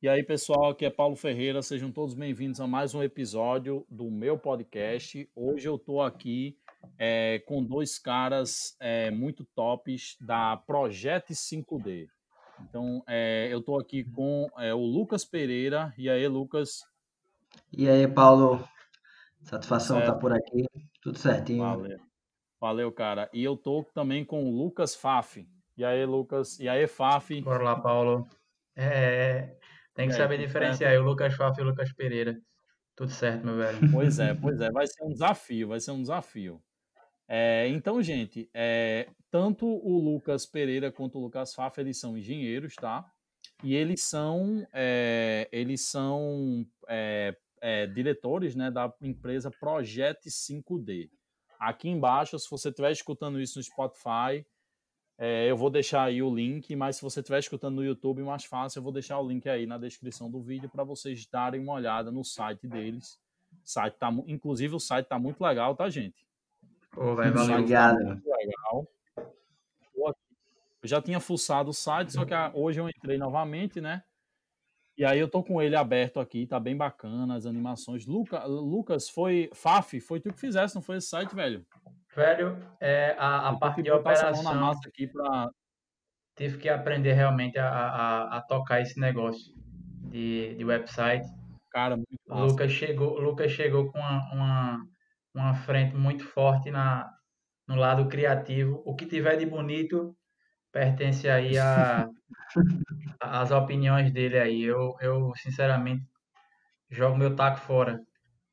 E aí, pessoal, aqui é Paulo Ferreira, sejam todos bem-vindos a mais um episódio do meu podcast. Hoje eu estou aqui é, com dois caras é, muito tops da Project 5D. Então, é, eu estou aqui com o Lucas Pereira. E aí, Lucas? E aí, Paulo? Satisfação estar tá por aqui. Tudo certinho. Valeu. Valeu, cara. E eu estou também com o Lucas Faf. E aí, Lucas? E aí, Faf? Bora lá, Paulo. É, tem que saber diferenciar aí o Lucas Faf e o Lucas Pereira. Tudo certo, meu velho. Pois é, pois é. Vai ser um desafio, vai ser um desafio. É, então, gente, é, tanto o Lucas Pereira quanto o Lucas Faf, eles são engenheiros, tá? E eles são, é, eles são é, é, diretores né, da empresa Project 5D. Aqui embaixo, se você estiver escutando isso no Spotify, é, eu vou deixar aí o link, mas se você estiver escutando no YouTube, mais fácil, eu vou deixar o link aí na descrição do vídeo para vocês darem uma olhada no site deles. O site tá, inclusive, o site tá muito legal, tá, gente? Pô, vai, valeu. Obrigado. Tá legal. Eu já tinha fuçado o site, só que hoje eu entrei novamente, né? E aí eu tô com ele aberto aqui, tá bem bacana as animações. Luca, Lucas, foi. Faf, foi tu que fizesse, não foi esse site, velho? Velho, é, a, a parte de operação. Pra... Tive que aprender realmente a, a, a tocar esse negócio de, de website. Cara, muito massa. Lucas chegou, Lucas chegou com uma, uma, uma frente muito forte na, no lado criativo. O que tiver de bonito pertence aí a, as opiniões dele aí. Eu, eu, sinceramente, jogo meu taco fora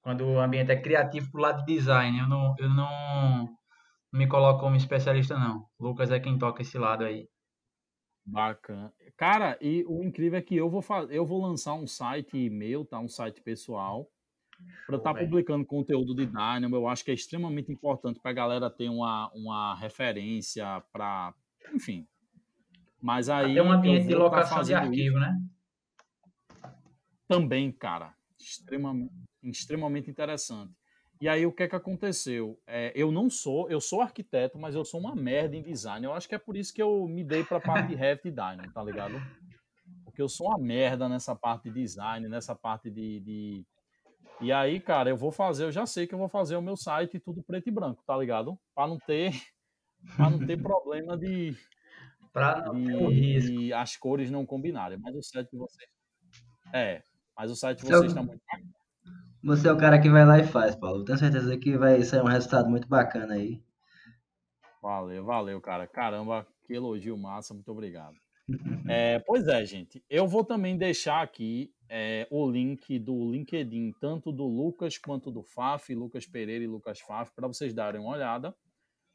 quando o ambiente é criativo pro lado de design. Eu não, eu não me coloco como especialista, não. Lucas é quem toca esse lado aí. Bacana. Cara, e o incrível é que eu vou fazer, eu vou lançar um site meu, tá? Um site pessoal. Para estar tá publicando conteúdo de Dynamo, eu acho que é extremamente importante para a galera ter uma, uma referência para, enfim. Mas aí tem um ambiente de tá locação de arquivo, isso. né? Também, cara, extremamente extremamente interessante. E aí o que é que aconteceu? É, eu não sou, eu sou arquiteto, mas eu sou uma merda em design. Eu acho que é por isso que eu me dei para a parte de Revit e Dynamo, tá ligado? Porque eu sou uma merda nessa parte de design, nessa parte de, de... E aí, cara, eu vou fazer, eu já sei que eu vou fazer o meu site tudo preto e branco, tá ligado? Para não ter para não ter problema de para não ter risco. as cores não combinarem. Mas o site de vocês é, mas o site de vocês está muito você é o cara que vai lá e faz, Paulo. Tenho certeza que vai sair um resultado muito bacana aí. Valeu, valeu, cara. Caramba, que elogio massa, muito obrigado. é, pois é, gente. Eu vou também deixar aqui é, o link do LinkedIn, tanto do Lucas quanto do Faf, Lucas Pereira e Lucas Faf, para vocês darem uma olhada.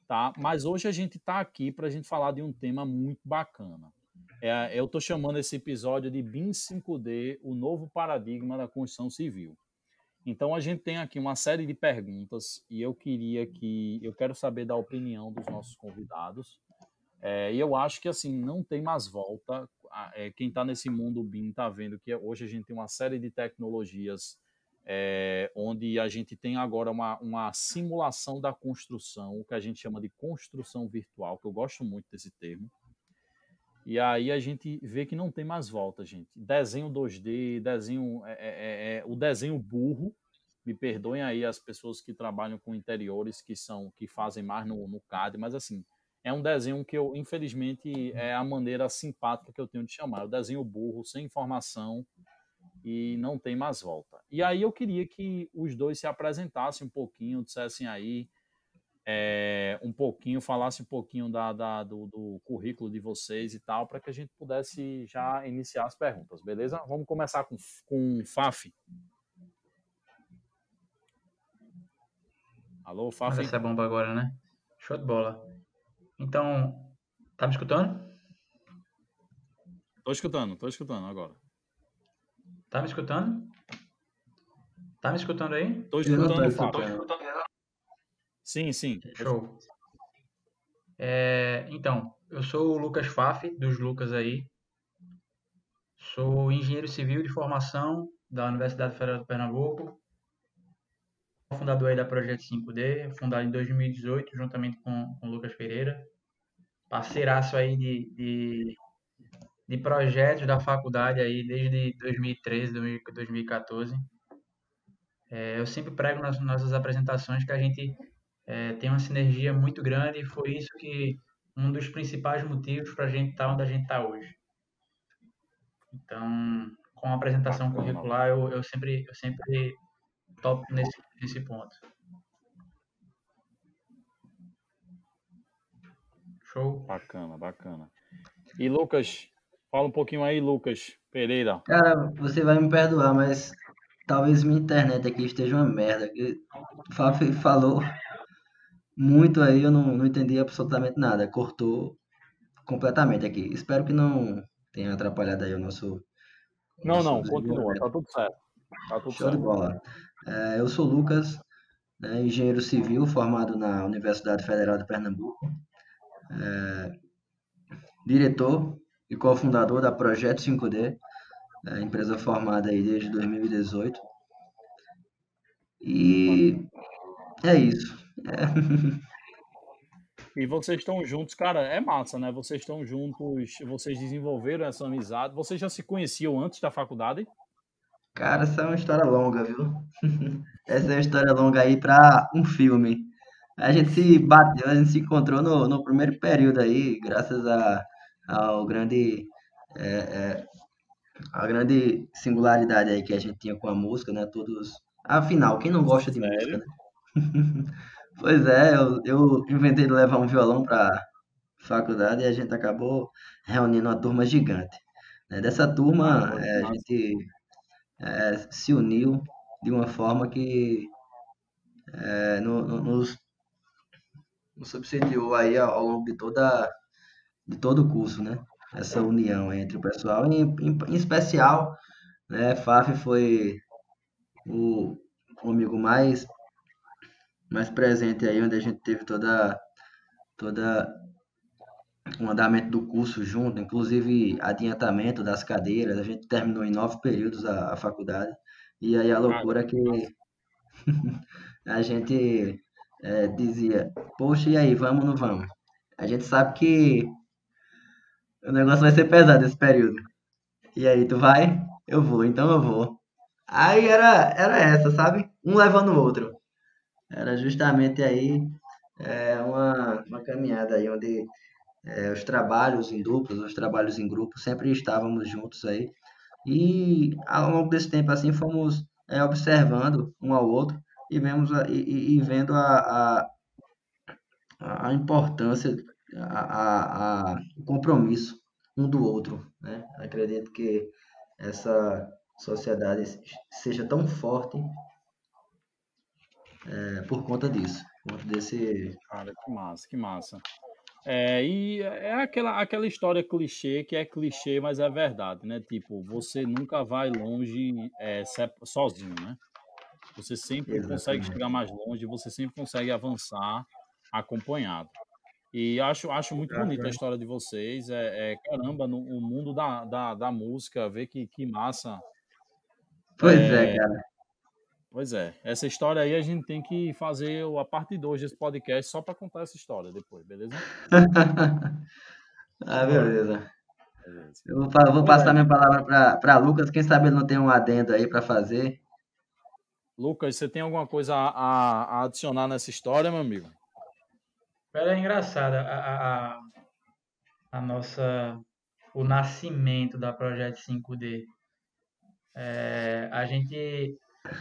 Tá? Mas hoje a gente está aqui para a gente falar de um tema muito bacana. É, eu estou chamando esse episódio de BIM 5D, o novo paradigma da construção civil. Então a gente tem aqui uma série de perguntas e eu queria que eu quero saber da opinião dos nossos convidados. É, e eu acho que assim não tem mais volta. É, quem está nesse mundo BIM está vendo que hoje a gente tem uma série de tecnologias é, onde a gente tem agora uma, uma simulação da construção, o que a gente chama de construção virtual, que eu gosto muito desse termo. E aí a gente vê que não tem mais volta, gente. Desenho 2D, desenho é, é, é, o desenho burro. Me perdoem aí as pessoas que trabalham com interiores que são que fazem mais no, no CAD, mas assim é um desenho que eu infelizmente é a maneira simpática que eu tenho de chamar. O desenho burro, sem informação e não tem mais volta. E aí eu queria que os dois se apresentassem um pouquinho, dissessem aí é, um pouquinho, falasse um pouquinho da, da do, do, currículo de vocês e tal, para que a gente pudesse já iniciar as perguntas, beleza? Vamos começar com, com Faf. Alô, Faf? Essa é bomba agora, né? Show de bola. Então, tá me escutando? Tô escutando, tô escutando agora. Tá me escutando? Tá me escutando aí? Tô escutando, Faf. Tô escutando. Sim, sim. Show. É, então, eu sou o Lucas Faf, dos Lucas aí. Sou engenheiro civil de formação da Universidade Federal de Pernambuco. Fundador aí da Projeto 5D, fundado em 2018, juntamente com, com o Lucas Pereira. Parceiraço aí de, de, de projetos da faculdade aí desde 2013, 2014. É, eu sempre prego nas nossas apresentações que a gente é, tem uma sinergia muito grande e foi isso que um dos principais motivos para a gente estar tá onde a gente está hoje. Então, com a apresentação curricular, eu, eu sempre eu sempre topo nesse, nesse ponto. Show. Bacana, bacana. E Lucas, fala um pouquinho aí, Lucas Pereira. Cara, você vai me perdoar, mas talvez minha internet aqui esteja uma merda. O Fábio falou muito aí, eu não, não entendi absolutamente nada. Cortou completamente aqui. Espero que não tenha atrapalhado aí o nosso. Não, nosso não, continua, tá tudo certo. Tá tudo Show certo. de bola. É, eu sou Lucas, né, engenheiro civil, formado na Universidade Federal de Pernambuco. É, diretor e cofundador da Projeto 5D, é, empresa formada aí desde 2018. E é isso. E vocês estão juntos, cara, é massa, né? Vocês estão juntos, vocês desenvolveram essa amizade. Vocês já se conheciam antes da faculdade? Cara, essa é uma história longa, viu? essa é uma história longa aí para um filme. A gente se bateu, a gente se encontrou no, no primeiro período aí, graças a, ao grande, é, é, a grande singularidade aí que a gente tinha com a música, né? Todos, afinal, quem não gosta de Sério? música, né? Pois é, eu, eu inventei de levar um violão para faculdade e a gente acabou reunindo uma turma gigante. né? Dessa turma, é, a gente é, se uniu de uma forma que é, no- no- nos, nos subsidiou aí ao ao longo de toda, de todo o curso, né? Essa união entre o pessoal, em, em, em especial, né? Faf foi o, o amigo mais mais presente aí, onde a gente teve toda, toda o andamento do curso junto, inclusive adiantamento das cadeiras. A gente terminou em nove períodos a, a faculdade. E aí a loucura que a gente é, dizia, poxa, e aí, vamos ou não vamos? A gente sabe que o negócio vai ser pesado esse período. E aí, tu vai? Eu vou, então eu vou. Aí era, era essa, sabe? Um levando o outro. Era justamente aí é, uma, uma caminhada aí onde é, os trabalhos em duplas, os trabalhos em grupo, sempre estávamos juntos aí. E ao longo desse tempo assim fomos é, observando um ao outro e vemos e, e, vendo a, a, a importância, a, a, a, o compromisso um do outro. Né? Acredito que essa sociedade seja tão forte é, por conta disso, por conta desse. Cara, que massa, que massa. É, e é aquela, aquela história clichê que é clichê, mas é verdade, né? Tipo, você nunca vai longe é, sozinho, né? Você sempre Exatamente. consegue chegar mais longe, você sempre consegue avançar acompanhado. E acho, acho muito bonita a história de vocês. É, é caramba, no, no mundo da, da, da, música, ver que, que massa. Pois é, é cara. Pois é, essa história aí a gente tem que fazer a parte 2 desse podcast só para contar essa história depois, beleza? ah, beleza. beleza. Eu vou, vou passar minha palavra para Lucas, quem sabe ele não tem um adendo aí para fazer. Lucas, você tem alguma coisa a, a, a, adicionar nessa história, meu amigo? É engraçada a, a, a nossa o nascimento da Projeto 5D. É, a gente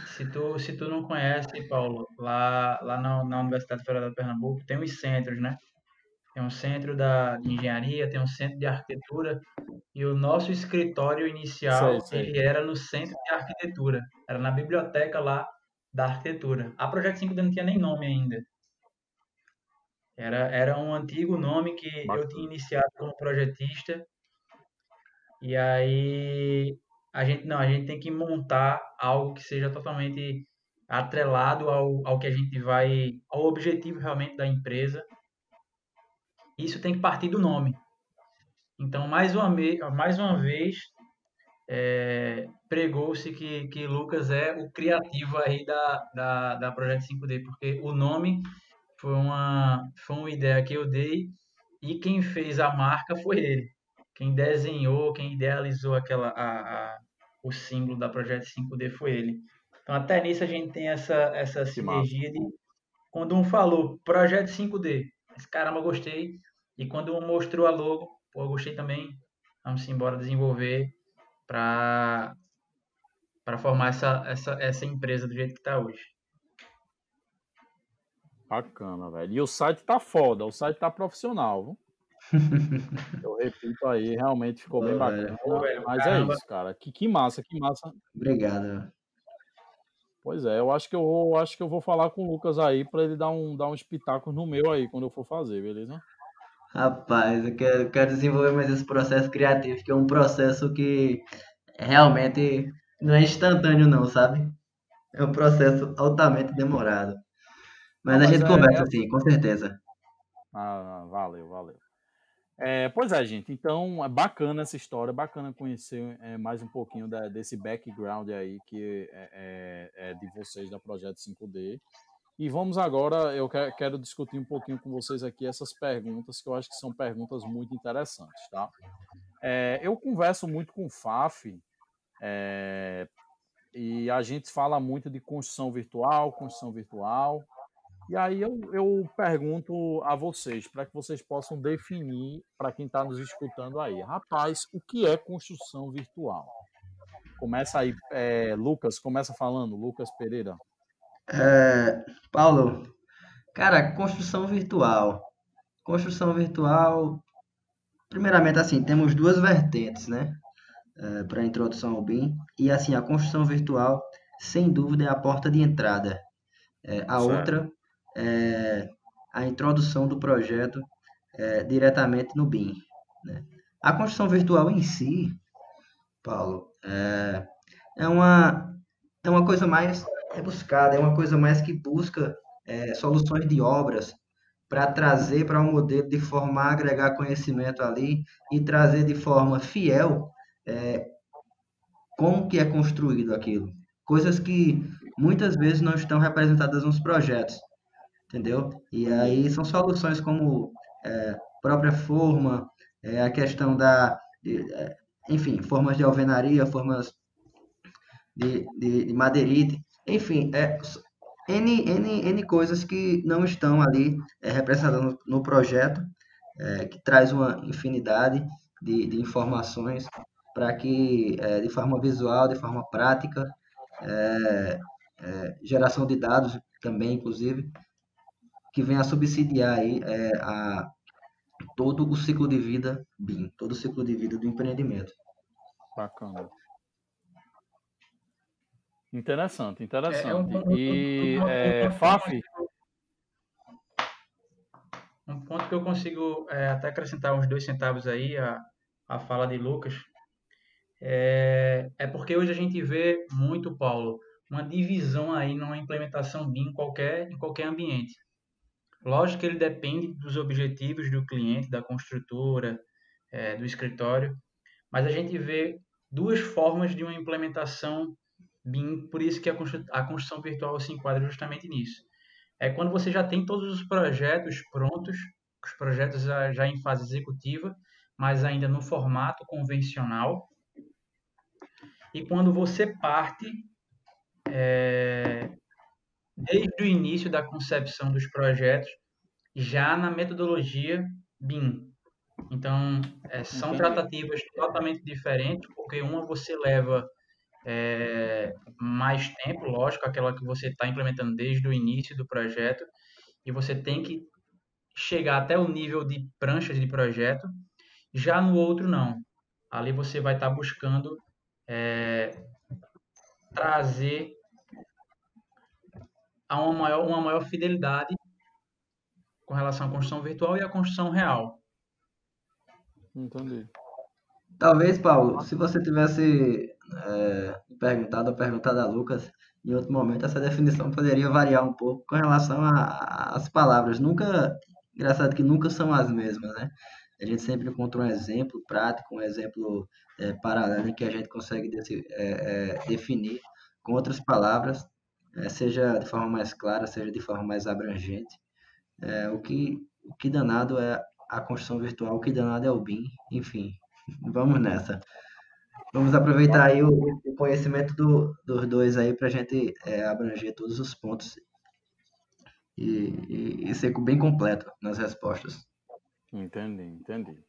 se tu, se tu não conhece, Paulo, lá, lá na, na Universidade Federal de Pernambuco tem os centros, né? Tem um centro da, de engenharia, tem um centro de arquitetura, e o nosso escritório inicial, sei, sei. ele era no centro de arquitetura, era na biblioteca lá da arquitetura. A Projeto 5 não tinha nem nome ainda. Era, era um antigo nome que Bacana. eu tinha iniciado como projetista, e aí a gente não, a gente tem que montar algo que seja totalmente atrelado ao, ao que a gente vai, ao objetivo realmente da empresa. Isso tem que partir do nome. Então, mais uma, mais uma vez, é, pregou-se que, que Lucas é o criativo aí da, da, da Projeto 5D, porque o nome foi uma, foi uma ideia que eu dei e quem fez a marca foi ele quem desenhou, quem idealizou aquela, a, a, o símbolo da Projeto 5D foi ele. Então, até nisso a gente tem essa, essa sinergia de quando um falou Projeto 5D, caramba, gostei. E quando um mostrou a logo, pô, gostei também. Vamos embora desenvolver para para formar essa, essa, essa empresa do jeito que está hoje. Bacana, velho. E o site tá foda, o site tá profissional, viu? Eu repito aí, realmente ficou bem bacana. velho, mas é caramba. é isso, cara. Que, que massa, que massa. Obrigado. Pois é, eu acho que eu vou, acho que eu vou falar com o Lucas aí para ele dar um, dar um espetáculo no meu aí quando eu for fazer, beleza? Rapaz, eu quero, eu quero desenvolver mais esse processo criativo, que é um processo que realmente não é instantâneo não, sabe? É um processo altamente demorado. Mas, não, a gente é, conversa é... assim, com certeza. Ah, valeu, valeu. É, pois é, gente. Então, é bacana essa história, bacana conhecer é, mais um pouquinho da, desse background aí que é, é, é de vocês da Projeto 5D. E vamos agora, eu quero discutir um pouquinho com vocês aqui essas perguntas, que eu acho que são perguntas muito interessantes, tá? É, eu converso muito com o FAF, e a gente fala muito de construção virtual, construção virtual, e aí eu, eu pergunto a vocês, para que vocês possam definir, para quem está nos escutando aí, rapaz, o que é construção virtual? Começa aí, é, Lucas, começa falando, Lucas Pereira. É, Paulo, cara, construção virtual. Construção virtual, primeiramente, assim, temos duas vertentes, né? É, para a introdução ao BIM. E, assim, a construção virtual, sem dúvida, é a porta de entrada. É, a certo. outra é, a introdução do projeto é, diretamente no BIM. Né? A construção virtual em si, Paulo, é, é, uma, é uma coisa mais rebuscada, é uma coisa mais que busca é, soluções de obras para trazer para um modelo de forma a agregar conhecimento ali e trazer de forma fiel é, como que é construído aquilo. Coisas que muitas vezes não estão representadas nos projetos entendeu? E aí são soluções como é, própria forma, é, a questão da, de, é, enfim, formas de alvenaria, formas de, de, de madeirite, enfim, é, N, N, N coisas que não estão ali é, representadas no, no projeto, é, que traz uma infinidade de, de informações para que, é, de forma visual, de forma prática, é, é, geração de dados também, inclusive, que vem a subsidiar aí, é, a, todo o ciclo de vida BIM, todo o ciclo de vida do empreendimento. Bacana. Interessante, interessante. É, é um, e um, um, é, FAF? Um ponto que eu consigo é, até acrescentar uns dois centavos aí a, a fala de Lucas é, é porque hoje a gente vê muito, Paulo, uma divisão aí numa implementação BIM em qualquer, em qualquer ambiente. Lógico que ele depende dos objetivos do cliente, da construtora, é, do escritório, mas a gente vê duas formas de uma implementação BIM, por isso que a construção virtual se enquadra justamente nisso. É quando você já tem todos os projetos prontos, os projetos já, já em fase executiva, mas ainda no formato convencional, e quando você parte é, desde o início da concepção dos projetos, já na metodologia BIM. Então, é, são tratativas totalmente diferentes, porque uma você leva é, mais tempo, lógico, aquela que você está implementando desde o início do projeto, e você tem que chegar até o nível de pranchas de projeto. Já no outro, não. Ali você vai estar tá buscando é, trazer a uma maior, uma maior fidelidade com relação à construção virtual e à construção real. Entendi. Talvez, Paulo, se você tivesse é, perguntado ou perguntado a Lucas em outro momento, essa definição poderia variar um pouco com relação às palavras. Nunca, engraçado que nunca são as mesmas, né? A gente sempre encontra um exemplo prático, um exemplo é, paralelo em que a gente consegue desse, é, é definir com outras palavras é, seja de forma mais clara, seja de forma mais abrangente. É, o, que, o que danado é a construção virtual, o que danado é o BIM, enfim, Vamos nessa. Vamos aproveitar aí o, o conhecimento do, dos dois aí para a gente é, abranger todos os pontos e, e, e ser bem completo nas respostas. Entendi, entendi.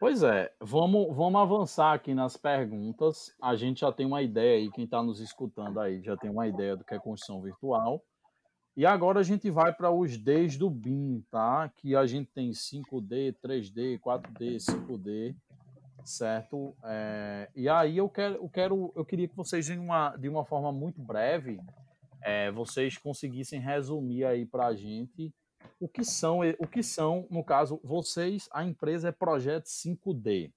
Pois é, vamos, vamos avançar aqui nas perguntas. A gente já tem uma ideia aí, quem está nos escutando aí já tem uma ideia do que é construção virtual. E agora a gente vai para os Ds do BIM, tá? Que a gente tem 5D, 3D, 4D, 5D, certo? É, e aí eu quero, eu quero, eu queria que vocês de uma, de uma forma muito breve, é, vocês conseguissem resumir aí para a gente o que são, o que são, no caso, vocês, a empresa é Projeto 5D,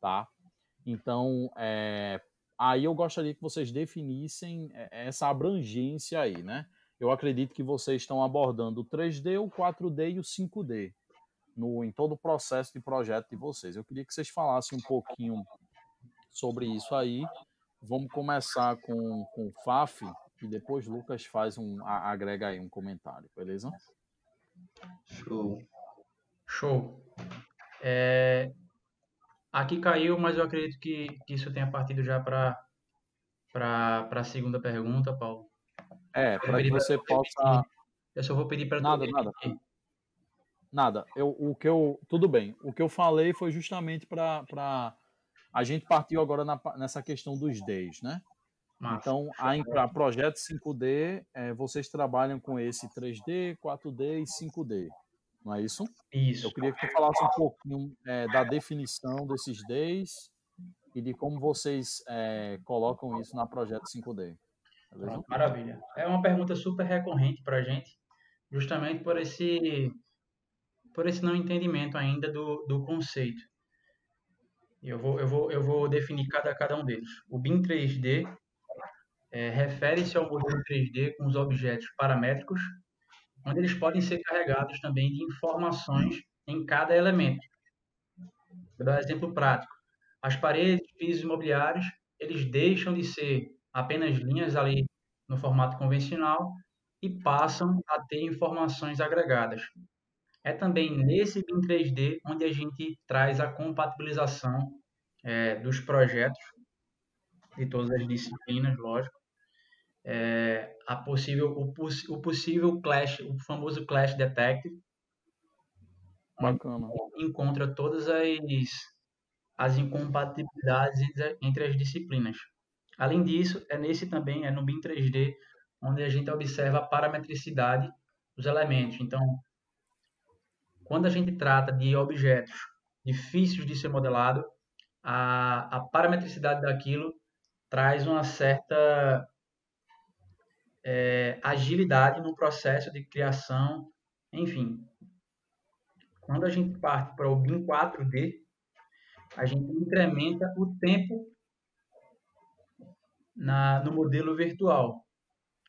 tá? Então, é, aí eu gostaria que vocês definissem é, essa abrangência aí, né? Eu acredito que vocês estão abordando o 3D, o 4D e o 5D no, em todo o processo de projeto de vocês. Eu queria que vocês falassem um pouquinho sobre isso aí. Vamos começar com, com o FAF e depois Lucas faz um agrega aí um comentário, beleza? Show. Show. É, aqui caiu, mas eu acredito que, que isso tenha partido já para a segunda pergunta, Paulo. É, para que você possa. Eu só vou pedir para Nada, nada. Nada. Eu, o que eu. Tudo bem. O que eu falei foi justamente para. A gente partiu agora na, nessa questão dos Ds, né? Massa. Então, a, a Projeto 5D, é, vocês trabalham com esse 3D, 4D e 5D, não é isso? Isso. Eu queria que tu falasse um pouquinho é, da definição desses Ds e de como vocês é, colocam isso na Projeto 5D. Beleza? Maravilha. É uma pergunta super recorrente para a gente, justamente por esse, por esse não entendimento ainda do, do conceito. Eu vou, eu, vou, eu vou definir cada, cada um deles. O BIM 3D é, refere-se ao modelo 3D com os objetos paramétricos, onde eles podem ser carregados também de informações em cada elemento. Vou dar um exemplo prático. As paredes, pisos imobiliários, eles deixam de ser apenas linhas ali no formato convencional e passam a ter informações agregadas. É também nesse BIM 3D onde a gente traz a compatibilização é, dos projetos de todas as disciplinas, lógico, é, a possível, o, o, possível clash, o famoso clash detective, Bacana. encontra todas as, as incompatibilidades entre, entre as disciplinas. Além disso, é nesse também, é no BIM 3D, onde a gente observa a parametricidade dos elementos. Então, quando a gente trata de objetos difíceis de ser modelado, a, a parametricidade daquilo traz uma certa é, agilidade no processo de criação, enfim. Quando a gente parte para o BIM 4D, a gente incrementa o tempo na, no modelo virtual.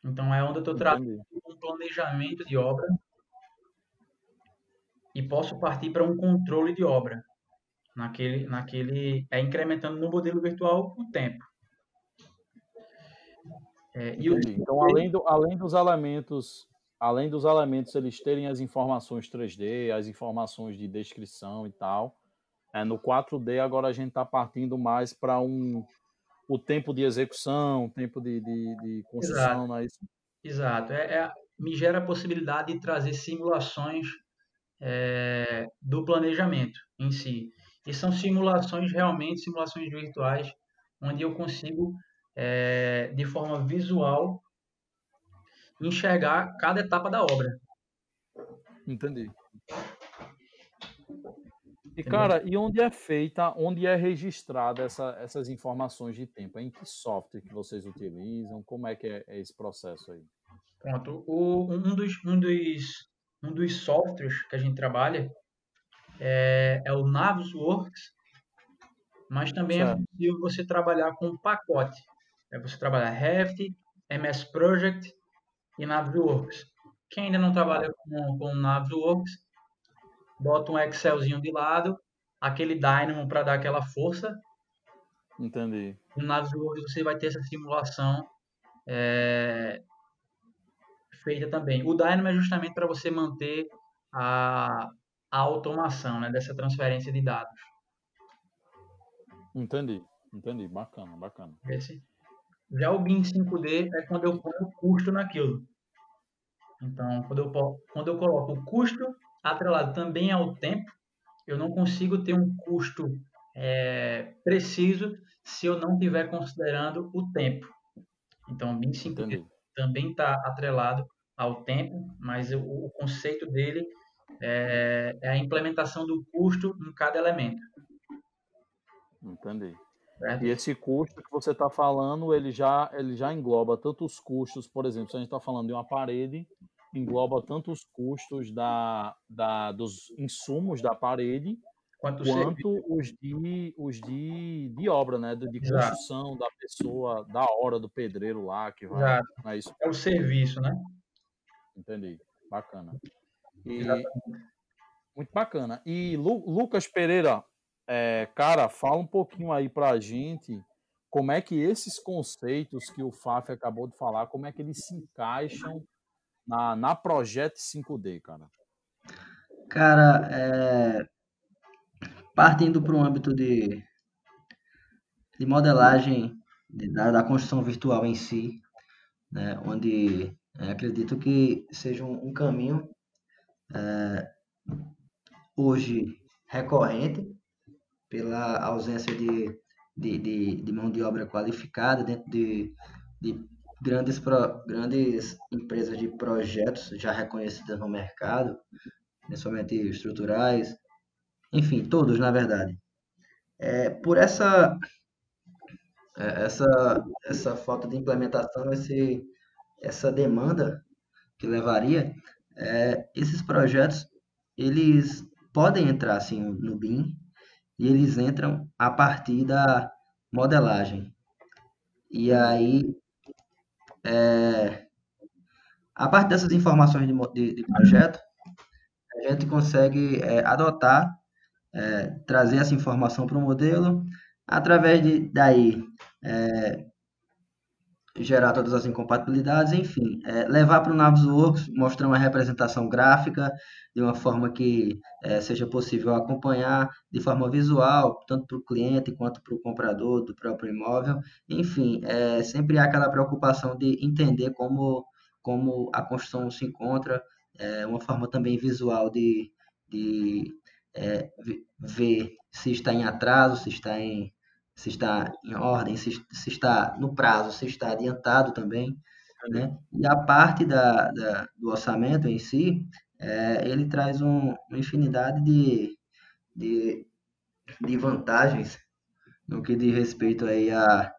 Então, é onde eu estou tratando um planejamento de obra e posso partir para um controle de obra. Naquele, naquele, é incrementando no modelo virtual o tempo. É, o... Então, além, do, além dos elementos, além dos elementos eles terem as informações 3D, as informações de descrição e tal, é, no 4D agora a gente está partindo mais para um o tempo de execução, o tempo de, de, de construção, Exato. não é isso? Exato. É, é, me gera a possibilidade de trazer simulações é, do planejamento em si. E são simulações realmente, simulações virtuais, onde eu consigo é, de forma visual, enxergar cada etapa da obra. Entendi. E, cara, e onde é feita, onde é registrada essa, essas informações de tempo? Em que software que vocês utilizam? Como é que é, é esse processo aí? Pronto. O, um, dos, um, dos, um dos softwares que a gente trabalha é, é o Navisworks, mas também é certo. é possível você trabalhar com um pacote. É você trabalhar Revit, MS Project e Navisworks. Quem ainda não trabalha com, com Navisworks, bota um Excelzinho de lado, aquele Dynamo para dar aquela força. Entendi. No Navisworks você vai ter essa simulação é, feita também. O Dynamo é justamente para você manter a, a automação né, dessa transferência de dados. Entendi, entendi. Bacana, bacana. Esse. Já o BIM 5D é quando eu ponho custo naquilo. Então, quando eu, quando eu coloco o custo atrelado também ao tempo, eu não consigo ter um custo é, preciso se eu não estiver considerando o tempo. Então, o BIM 5D também está atrelado ao tempo, mas o, o conceito dele é, é, a implementação do custo em cada elemento. Entendi. Certo? E esse custo que você está falando, ele já, ele já engloba tanto os custos, por exemplo, se a gente está falando de uma parede, engloba tanto os custos da, da, dos insumos da parede, quanto, quanto os, de, os de, de obra, né? De, de construção da pessoa, da hora do pedreiro lá que vai. É, isso. é o serviço, né? Entendi. Bacana. E, muito bacana. E Lu, Lucas Pereira, é, cara, fala um pouquinho aí pra gente como é que esses conceitos que o Faf acabou de falar, como é que eles se encaixam na, na Projeto 5D, cara? Cara, é, partindo para o âmbito de, de modelagem de, da, da, construção virtual em si, né, onde é, acredito que seja um, um caminho é, hoje recorrente pela ausência de, de, de, de, mão de obra qualificada dentro de, de grandes, pro, grandes empresas de projetos já reconhecidas no mercado, principalmente estruturais, enfim, todos, na verdade. É, por essa, é, essa, essa falta de implementação, esse, essa demanda que levaria, é, esses projetos, eles podem entrar assim, no BIM, e eles entram a partir da modelagem. E aí, é, a partir dessas informações de, de, de projeto, a gente consegue é, adotar é, trazer essa informação para o modelo, através de daí é, gerar todas as incompatibilidades, enfim, é, levar para o Navisworks, mostrar uma representação gráfica de uma forma que é, seja possível acompanhar de forma visual, tanto para o cliente quanto para o comprador do próprio imóvel. Enfim, é, sempre há aquela preocupação de entender como, como a construção se encontra, é, uma forma também visual de, de é, ver se está em atraso, se está em, se está em ordem, se, se está no prazo, se está adiantado também. Né? E a parte da, da do orçamento em si, é, ele traz um, uma infinidade de, de, de vantagens no que diz respeito aí a,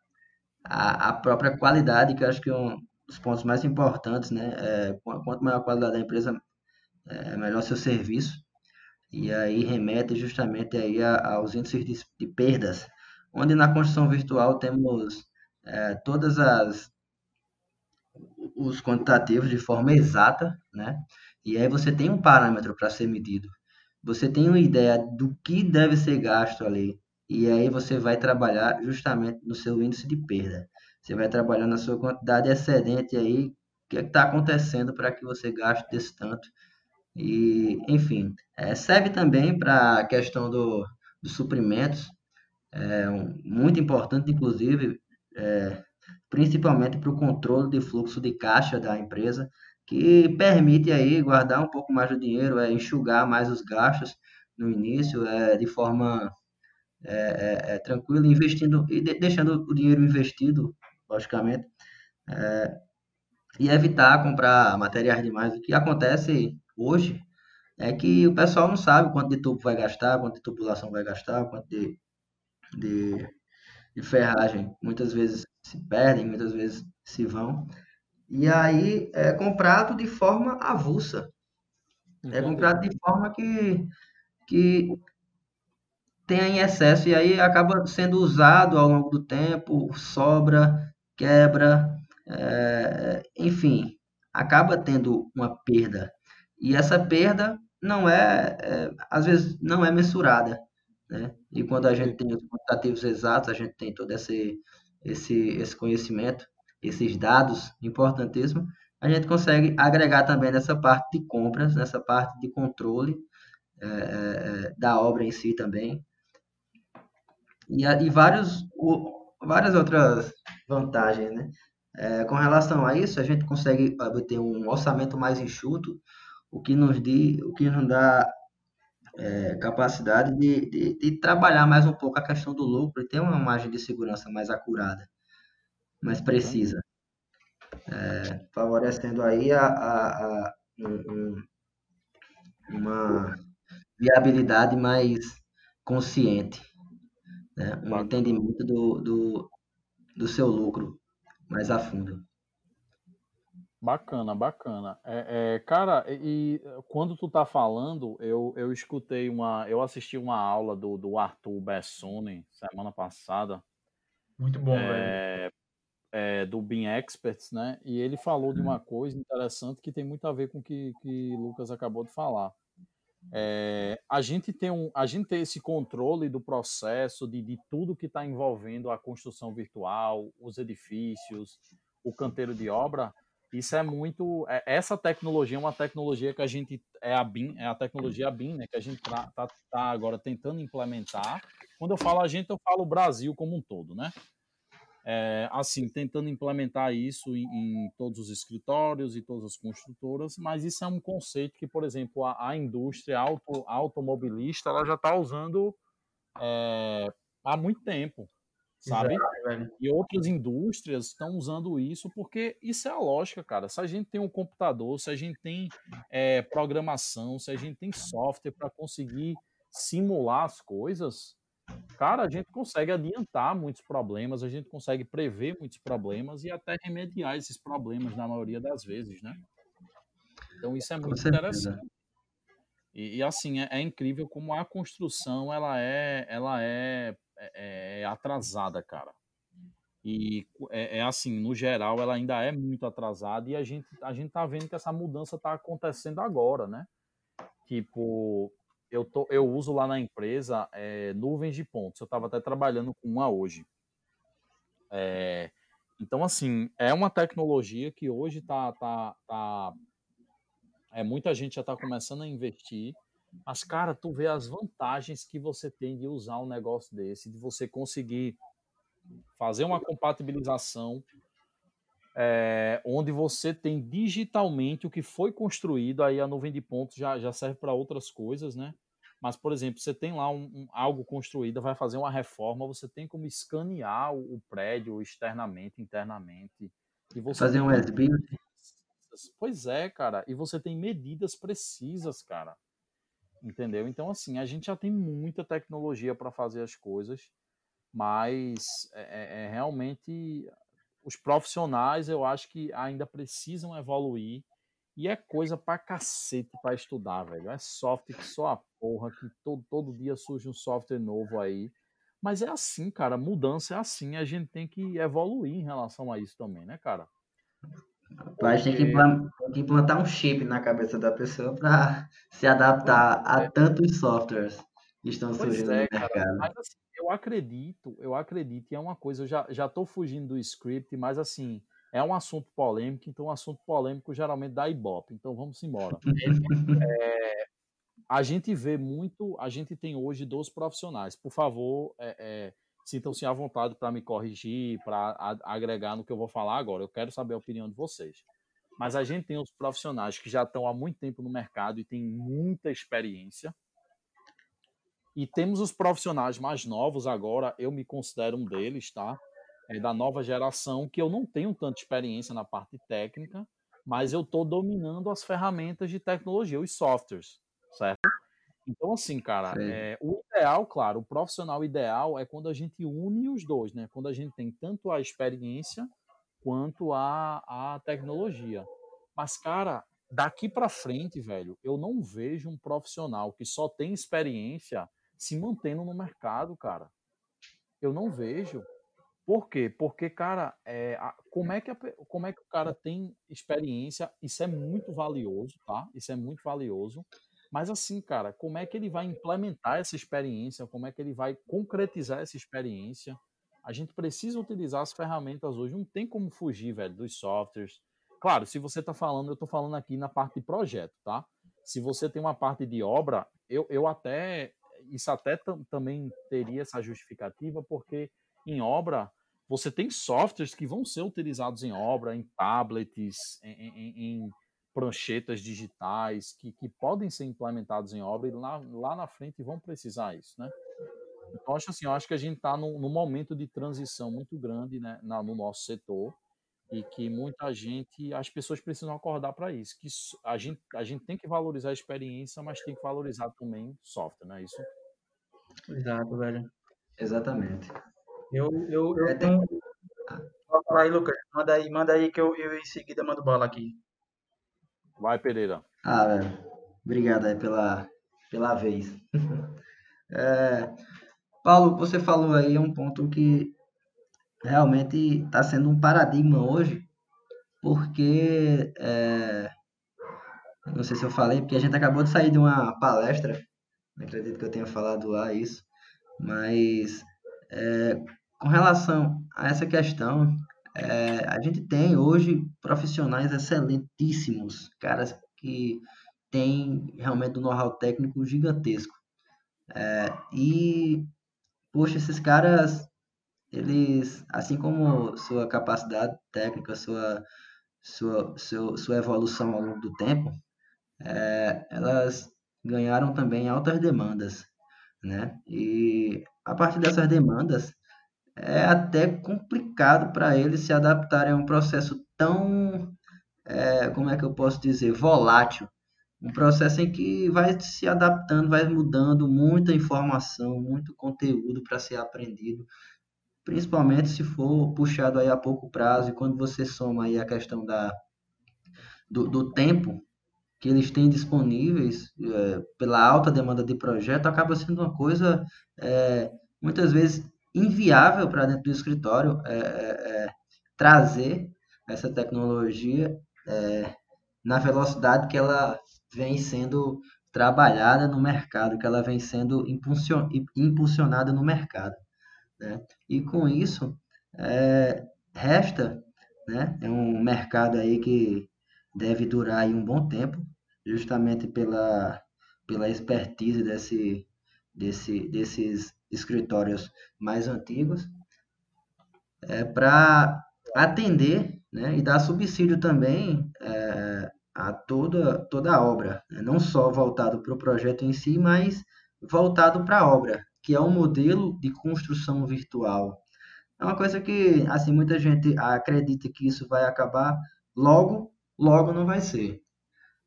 a, a própria qualidade, que eu acho que é um dos pontos mais importantes, né? É, quanto maior a qualidade da empresa, é melhor seu serviço e aí remete justamente aí aos índices de, de perdas, onde na construção virtual temos é, todas as os quantitativos de forma exata, né? E aí você tem um parâmetro para ser medido. Você tem uma ideia do que deve ser gasto ali. E aí você vai trabalhar justamente no seu índice de perda. Você vai trabalhar na sua quantidade excedente aí, o que é está acontecendo para que você gaste desse tanto e, enfim, é, serve também para a questão do, dos suprimentos, é, muito importante, inclusive, é, principalmente para o controle de fluxo de caixa da empresa, que permite aí guardar um pouco mais do dinheiro, é, enxugar mais os gastos no início, é, de forma é, é, é tranquila, investindo e de, deixando o dinheiro investido, logicamente, é, e evitar comprar materiais demais, o que acontece hoje é que o pessoal não sabe quanto de tubo vai gastar, quanto de tubulação vai gastar, quanto de, de, de ferragem. Muitas vezes se perdem, muitas vezes se vão. E aí é comprado de forma avulsa. É comprado de forma que, que tenha em excesso e aí acaba sendo usado ao longo do tempo, sobra, quebra, é, enfim, acaba tendo uma perda e essa perda não é, é às vezes, não é mensurada. Né? E quando a gente tem os quantitativos exatos, a gente tem todo esse, esse, esse conhecimento, esses dados importantíssimos, a gente consegue agregar também nessa parte de compras, nessa parte de controle é, é, é da obra em si também. e, e vários, o, várias outras vantagens, né? É, com relação a isso, a gente consegue obter um orçamento mais enxuto, o que nos, de, o que nos dá é, capacidade de, de, de, trabalhar mais um pouco a questão do lucro e ter uma margem de segurança mais acurada, mais precisa, é, favorecendo aí a, a, a um, uma viabilidade mais consciente, né? um entendimento do, do, do seu lucro mais a fundo. Bacana, bacana. É, é, cara, e quando tu tá falando, eu, eu escutei uma. Eu assisti uma aula do, do Arthur Bessone semana passada. Muito bom, é, velho. É, do Bean Experts, né? E ele falou de uma uhum. coisa interessante que tem muito a ver com o que, que Lucas acabou de falar. É, a gente tem um, a gente tem esse controle do processo de, de tudo que está envolvendo a construção virtual, os edifícios, o canteiro de obra isso é muito. É, essa tecnologia é uma tecnologia que a gente. É a BIM, é a tecnologia BIM, né? Que a gente está tá, tá agora tentando implementar. Quando eu falo a gente, eu falo o Brasil como um todo, né? É, assim, tentando implementar isso em, em, todos os escritórios e todas as construtoras, mas isso é um conceito que, por exemplo, a, a indústria auto, automobilista ela já está usando é, há muito tempo sabe? Exato, e outras indústrias estão usando isso porque isso é a lógica, cara. Se a gente tem um computador, se a gente tem é, programação, se a gente tem software para conseguir simular as coisas, cara, a gente consegue adiantar muitos problemas, a gente consegue prever muitos problemas e até remediar esses problemas na maioria das vezes, né? Então isso é muito interessante. E, e assim, é, é, incrível como a construção ela é, ela é é, é atrasada, cara. E é, é, assim, no geral, ela ainda é muito atrasada e a gente, a gente tá vendo que essa mudança tá acontecendo agora, né? Tipo, eu, tô, eu uso lá na empresa é, nuvens de pontos. Eu estava até trabalhando com uma hoje. É, então, assim, é uma tecnologia que hoje tá, tá, tá é, muita gente já está começando a investir mas, cara, tu vê as vantagens que você tem de usar um negócio desse, de você conseguir fazer uma compatibilização é, onde você tem digitalmente o que foi construído, aí a nuvem de pontos já, já serve para outras coisas, né? Mas, por exemplo, você tem lá um, um, algo construído, vai fazer uma reforma, você tem como escanear o, o prédio externamente, internamente. E você fazer um SB? Pois é, cara. E você tem medidas precisas, cara. Entendeu? Então, assim, a gente já tem muita tecnologia para fazer as coisas, mas é, é, é, realmente os profissionais eu acho que ainda precisam evoluir e é coisa pra cacete pra estudar, velho. É software que só a porra, que todo, todo dia surge um software novo aí. Mas é assim, cara, mudança é assim, a gente tem que evoluir em relação a isso também, né, cara? A gente tem que, implantar, tem que implantar um chip na cabeça da pessoa para se adaptar a é. tantos softwares que estão pois surgindo é, no mercado. Cara, mas assim, eu acredito, eu acredito, e é uma coisa, eu já, já tô fugindo do script, mas assim, é um assunto polêmico, então um assunto polêmico geralmente dá ibope, então vamos embora. é, a gente vê muito, a gente tem hoje dois profissionais, por favor, é, é sintam-se à vontade para me corrigir, para agregar no que eu vou falar agora. Eu quero saber a opinião de vocês. Mas a gente tem os profissionais que já estão há muito tempo no mercado e têm muita experiência. E temos os profissionais mais novos agora, eu me considero um deles, tá? É da nova geração, que eu não tenho tanta experiência na parte técnica, mas eu estou dominando as ferramentas de tecnologia, os softwares, certo? Então, assim, cara, é, o ideal, claro, o profissional ideal é quando a gente une os dois, né? Quando a gente tem tanto a experiência quanto a, a tecnologia. Mas, cara, daqui para frente, velho, eu não vejo um profissional que só tem experiência se mantendo no mercado, cara. Eu não vejo. Por quê? Porque, cara, é, a, como, é que a, como é que o cara tem experiência? Isso é muito valioso, tá? Isso é muito valioso. Mas assim, cara, como é que ele vai implementar essa experiência? Como é que ele vai concretizar essa experiência? A gente precisa utilizar as ferramentas hoje. Não tem como fugir, velho, dos softwares. Claro, se você está falando, eu estou falando aqui na parte de projeto, tá? Se você tem uma parte de obra, eu, eu até isso até também teria essa justificativa, porque em obra você tem softwares que vão ser utilizados em obra, em tablets, em, em, em pranchetas digitais, que, que podem ser implementados em obra e lá, lá na frente vão precisar isso, né? Então, acho assim, eu acho que a gente está num, num, momento de transição muito grande né, na, no nosso setor e que muita gente, as pessoas precisam acordar para isso, que a gente, a gente tem que valorizar a experiência, mas tem que valorizar também software, não é isso? Exato, velho. Exatamente. Eu, eu, eu é, tenho... Fala aí, Lucas. Manda aí, manda aí que eu, eu em seguida mando bola aqui. Vai, Pereira. Ah, velho. Obrigado aí pela, pela vez. é, Paulo, você falou aí um ponto que realmente está sendo um paradigma hoje, porque é, não sei se eu falei, porque a gente acabou de sair de uma palestra, não acredito que eu tenha falado lá isso, mas é, com relação a essa questão, é, a gente tem hoje profissionais excelentíssimos, caras que têm realmente um know-how técnico gigantesco. É, e, poxa, esses caras, eles, assim como sua capacidade técnica, sua, sua, seu, sua evolução ao longo do tempo, é, elas ganharam também altas demandas, né? E a partir dessas demandas, é até complicado para eles se adaptarem a um processo tão, é, como é que eu posso dizer, volátil. Um processo em que vai se adaptando, vai mudando muita informação, muito conteúdo para ser aprendido, principalmente se for puxado aí a pouco prazo e quando você soma aí a questão da, do, do tempo que eles têm disponíveis é, pela alta demanda de projeto, acaba sendo uma coisa é, muitas vezes inviável para dentro do escritório é, é, é, trazer essa tecnologia é, na velocidade que ela vem sendo trabalhada no mercado, que ela vem sendo impulsionada no mercado. Né? E com isso, é, resta né, é um mercado aí que deve durar aí um bom tempo, justamente pela, pela expertise desse, desse, desses escritórios mais antigos, é, para atender né, e dar subsídio também é, a toda, toda a obra, né? não só voltado para o projeto em si, mas voltado para a obra, que é um modelo de construção virtual. É uma coisa que assim muita gente acredita que isso vai acabar logo, logo não vai ser.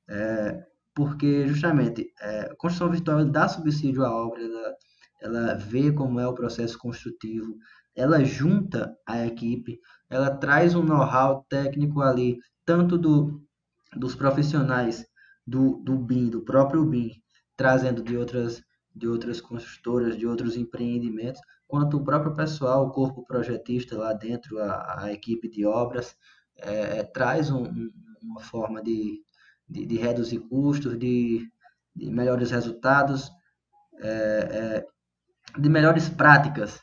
É, porque justamente é, construção virtual dá subsídio à obra, ela, vê como é o processo construtivo, ela junta a equipe, ela traz um know-how técnico ali, tanto do, dos profissionais do, do BIM, do próprio BIM, trazendo de outras, de outras construtoras, de outros empreendimentos, quanto o próprio pessoal, o corpo projetista lá dentro, a, a equipe de obras, é, traz um, uma forma de, de, de, reduzir custos, de, de melhores resultados, é, é, de melhores práticas,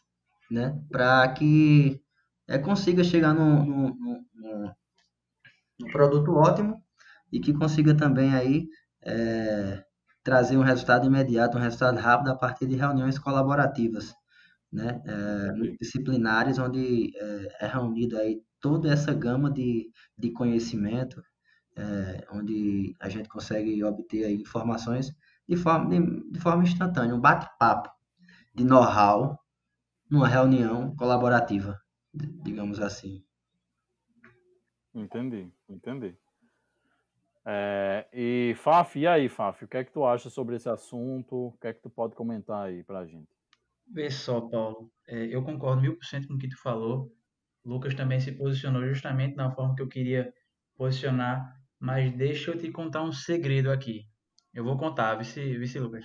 né? Para que é, consiga chegar num, num, num, num, produto ótimo e que consiga também aí é, trazer um resultado imediato, um resultado rápido a partir de reuniões colaborativas, né? É, multidisciplinares, onde é, é reunido aí toda essa gama de, de conhecimento, é, onde a gente consegue obter aí informações de forma, de, de forma instantânea, um bate-papo de know-how numa reunião colaborativa, digamos assim. Entendi, entendi. É, e Faf, e aí, Faf, o que é que tu acha sobre esse assunto? O que é que tu pode comentar aí pra gente? Vê só, Paulo, é, eu concordo mil por cento com o que tu falou. Lucas também se posicionou justamente na forma que eu queria posicionar, mas deixa eu te contar um segredo aqui. Eu vou contar, vice, vice Lucas.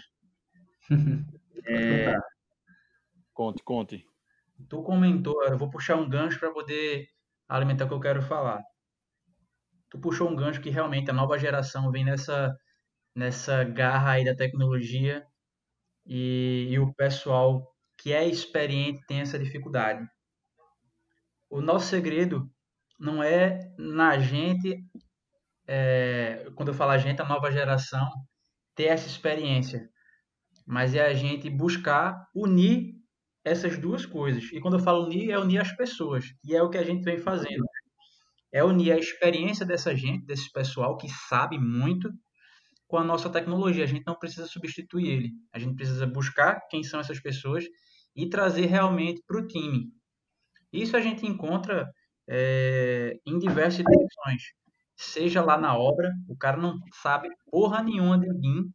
é, Conte, conte. Tu comentou, eu vou puxar um gancho para poder alimentar o que eu quero falar. Tu puxou um gancho que realmente a nova geração vem nessa, nessa garra aí da tecnologia e, e o pessoal que é experiente tem essa dificuldade. O nosso segredo não é na gente, é, quando eu falo a gente, a nova geração, ter essa experiência. mas é a gente buscar unir essas duas coisas. E quando eu falo unir, é unir as pessoas. E é o que a gente vem fazendo. É unir a experiência dessa gente, desse pessoal que sabe muito, com a nossa tecnologia. A gente não precisa substituir ele. A gente precisa buscar quem são essas pessoas e trazer realmente para o time. Isso a gente encontra é, em diversas situações. Seja lá na obra, o cara não sabe porra nenhuma de BIM,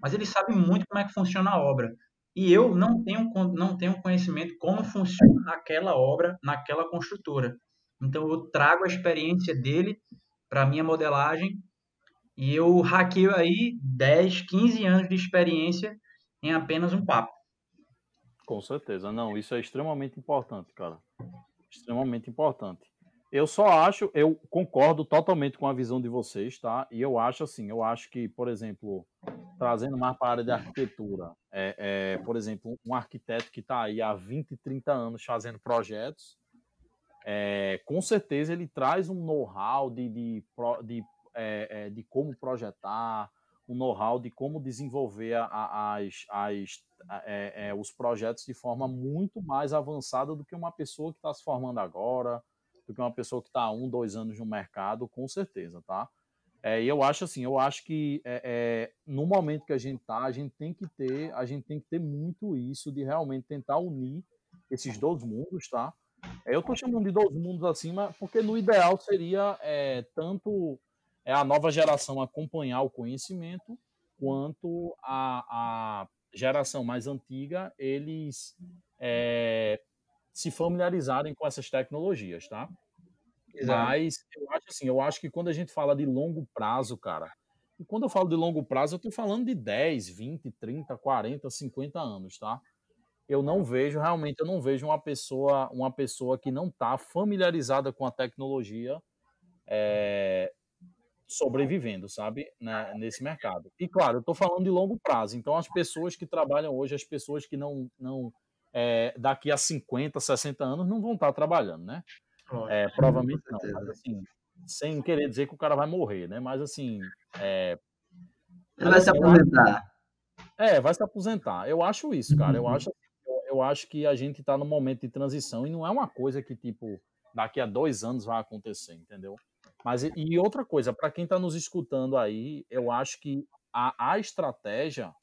mas ele sabe muito como é que funciona a obra. E eu não tenho, não tenho conhecimento como funciona aquela obra naquela construtora. Então eu trago a experiência dele para a minha modelagem e eu hackeio aí 10, 15 anos de experiência em apenas um papo. Com certeza. Não, isso é extremamente importante, cara. Extremamente importante. Eu só acho, eu concordo totalmente com a visão de vocês, tá? E eu acho assim, eu acho que, por exemplo, trazendo mais para a área de arquitetura, é, é, por exemplo, um arquiteto que está aí há 20, 30 anos fazendo projetos, é, com certeza ele traz um know-how de, de, de, é, é, de como projetar, um know-how de como desenvolver a, as, as, é, os projetos de forma muito mais avançada do que uma pessoa que está se formando agora, do que uma pessoa que está há um, dois anos no mercado, com certeza, tá? É, e eu acho assim, eu acho que é, é, no momento que a gente tá, a gente tem que ter, a gente tem que ter muito isso de realmente tentar unir esses dois mundos, tá? É, eu tô chamando de dois mundos assim, mas porque no ideal seria é, tanto é, a nova geração acompanhar o conhecimento, quanto a, a geração mais antiga eles é, se familiarizarem com essas tecnologias, tá? Exato. Mas eu acho assim, eu acho que quando a gente fala de longo prazo, cara, e quando eu falo de longo prazo, eu estou falando de 10, 20, 30, 40, 50 anos, tá? Eu não vejo, realmente, eu não vejo uma pessoa, uma pessoa que não está familiarizada com a tecnologia é, sobrevivendo, sabe, né, nesse mercado. E claro, eu estou falando de longo prazo. Então, as pessoas que trabalham hoje, as pessoas que não, não é, daqui a 50, 60 anos não vão estar trabalhando, né? É, provavelmente não, mas assim, sem querer dizer que o cara vai morrer, né? Mas assim. É, Ele vai se aposentar. É, vai se aposentar. Eu acho isso, cara. Eu uhum. acho, eu acho que a gente está no momento de transição e não é uma coisa que, tipo, daqui a dois anos vai acontecer, entendeu? Mas e outra coisa, para quem está nos escutando aí, eu acho que a, a estratégia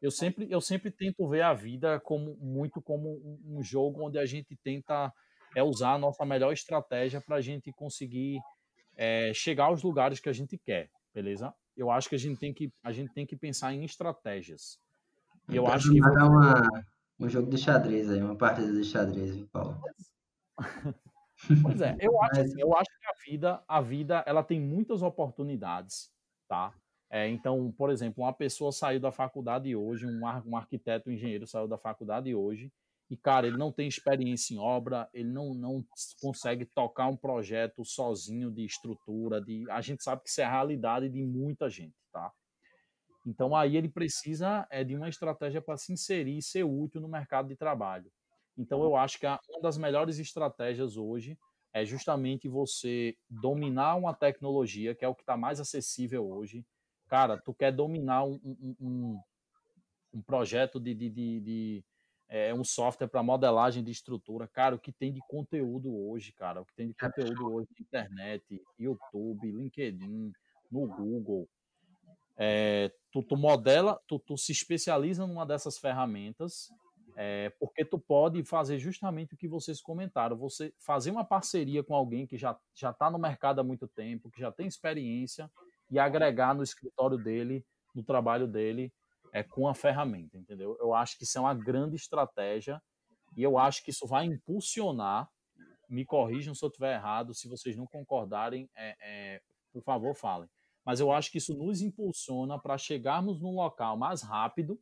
eu sempre, eu sempre tento ver a vida como muito como um jogo onde a gente tenta é usar a nossa melhor estratégia para a gente conseguir é, chegar aos lugares que a gente quer, beleza? Eu acho que a gente tem que, a gente tem que pensar em estratégias. E eu acho que uma, um jogo de xadrez aí, uma partida de xadrez, Paulo. pois é, eu acho, assim, eu acho que a vida, a vida, ela tem muitas oportunidades, tá? É, então, por exemplo, uma pessoa saiu da faculdade hoje, um, um arquiteto, um engenheiro saiu da faculdade hoje, e, cara, ele não tem experiência em obra, ele não, não consegue tocar um projeto sozinho de estrutura, de a gente sabe que isso é a realidade de muita gente, tá? Então, aí ele precisa é, de uma estratégia para se inserir e ser útil no mercado de trabalho. Então, eu acho que uma das melhores estratégias hoje é justamente você dominar uma tecnologia, que é o que está mais acessível hoje, cara, tu quer dominar um, um, um, um projeto de, de, de, de é, um software para modelagem de estrutura, cara, o que tem de conteúdo hoje, cara, o que tem de conteúdo hoje na internet, YouTube, LinkedIn, no Google, é, tu, tu, modela, tu, tu, se especializa numa dessas ferramentas, é, porque tu pode fazer justamente o que vocês comentaram, você fazer uma parceria com alguém que já já está no mercado há muito tempo, que já tem experiência e agregar no escritório dele, no trabalho dele, é, com a ferramenta, entendeu? Eu acho que isso é uma grande estratégia e eu acho que isso vai impulsionar. Me corrijam se eu estiver errado, se vocês não concordarem, é, é, por favor, falem. Mas eu acho que isso nos impulsiona para chegarmos num local mais rápido,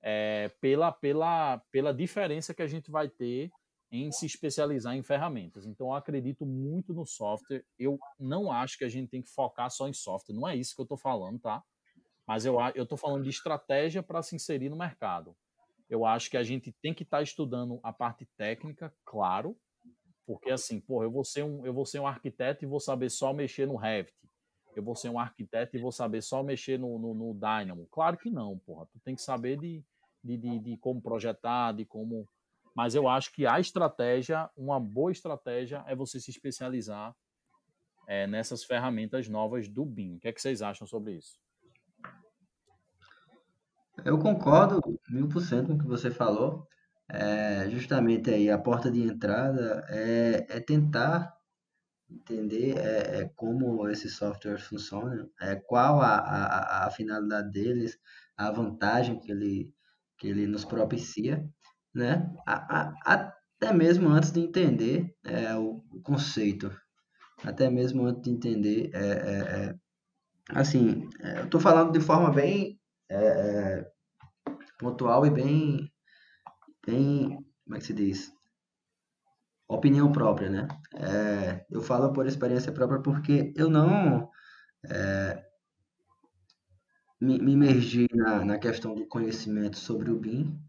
é, pela, pela, pela diferença que a gente vai ter em se especializar em ferramentas. Então, eu acredito muito no software. Eu não acho que a gente tem que focar só em software. Não é isso que eu estou falando, tá? Mas eu estou falando de estratégia para se inserir no mercado. Eu acho que a gente tem que estar tá estudando a parte técnica, claro, porque assim, porra, eu vou ser um, eu vou ser um arquiteto e vou saber só mexer no Revit. Eu vou ser um arquiteto e vou saber só mexer no, no, no Dynamo. Claro que não, porra. Tu tem que saber de, de, de, de como projetar, de como. Mas eu acho que a estratégia, uma boa estratégia, é você se especializar é, nessas ferramentas novas do BIM. O que é que vocês acham sobre isso? Eu concordo mil por cento com o que você falou. É, justamente aí a porta de entrada é, é tentar entender é, é como esses softwares funcionam, é, qual a, a, a finalidade deles, a vantagem que ele, que ele nos propicia, né? A, a, até mesmo antes de entender é, o, o conceito, até mesmo antes de entender, é, é, é assim, é, eu estou falando de forma bem é, pontual e bem, bem, como é que se diz? Opinião própria, né? eu falo por experiência própria porque eu não me, me imergi na, na questão do conhecimento sobre o BIM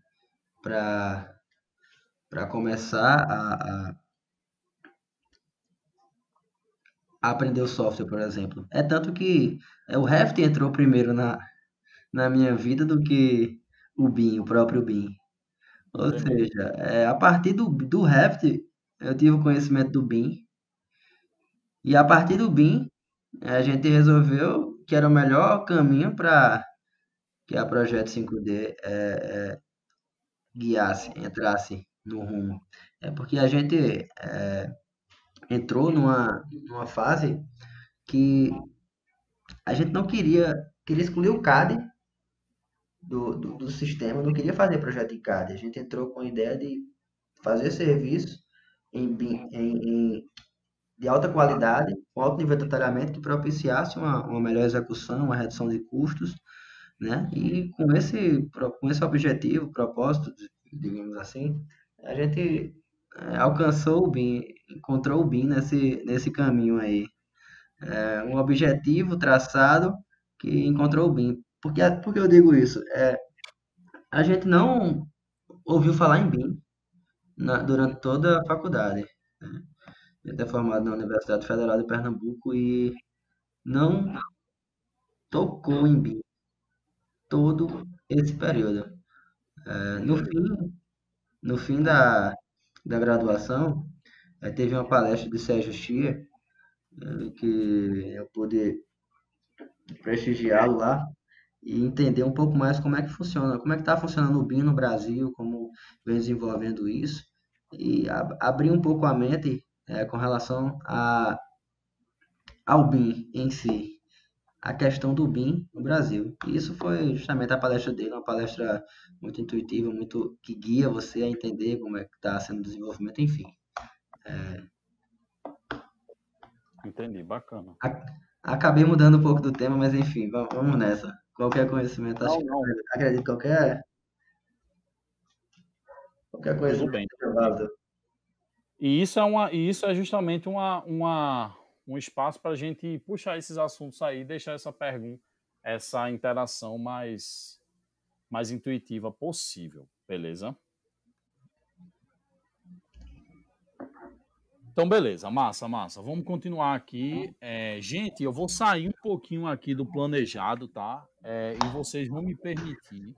para começar a, a, a, aprender o software, por exemplo. É tanto que é, o Revit entrou primeiro na, na minha vida do que o BIM, o próprio BIM. Ou Entendi. seja, é, a partir do, do Revit, eu tive o conhecimento do BIM. E a partir do BIM, a gente resolveu que era o melhor caminho para que a Projeto 5D é, é, guiasse, entrasse no rumo. É porque a gente é, entrou numa, numa fase que a gente não queria, queria excluir o CAD do, do, do sistema, não queria fazer projeto em CAD. A gente entrou com a ideia de fazer serviço em, em, em de alta qualidade, com alto nível de detalhamento, que propiciasse uma, uma melhor execução, uma redução de custos, né? E com esse, com esse objetivo, propósito, digamos assim, a gente é, alcançou o BIM, encontrou o BIM nesse, nesse caminho aí. É, um objetivo traçado que encontrou o BIM. Por que, por que eu digo isso? É, a gente não ouviu falar em BIM na, durante toda a faculdade. Né? Ele é formado na Universidade Federal de Pernambuco e não tocou em BIM todo esse período. É, no fim, no fim da, da graduação, é, teve uma palestra de Sérgio Chia, é, que eu pude prestigiá-lo lá e entender um pouco mais como é que funciona, como é que está funcionando o BIM no Brasil, como vem desenvolvendo isso, e abrir um pouco a mente é, com relação a, ao BIM em si, a questão do BIM no Brasil. E isso foi justamente a palestra dele, uma palestra muito intuitiva, muito que guia você a entender como é que está sendo o desenvolvimento, enfim. É... Entendi, bacana. Acabei mudando um pouco do tema, mas enfim, vamos nessa. Qualquer conhecimento, acho não, que acredito qualquer qualquer coisa. Tudo bem. E isso é, uma, e isso é justamente uma, uma, um espaço para a gente puxar esses assuntos aí deixar essa pergunta, essa interação mais, mais intuitiva possível, beleza? Então, beleza, massa, massa. Vamos continuar aqui. É, gente, eu vou sair um pouquinho aqui do planejado, tá? É, e vocês vão me permitir.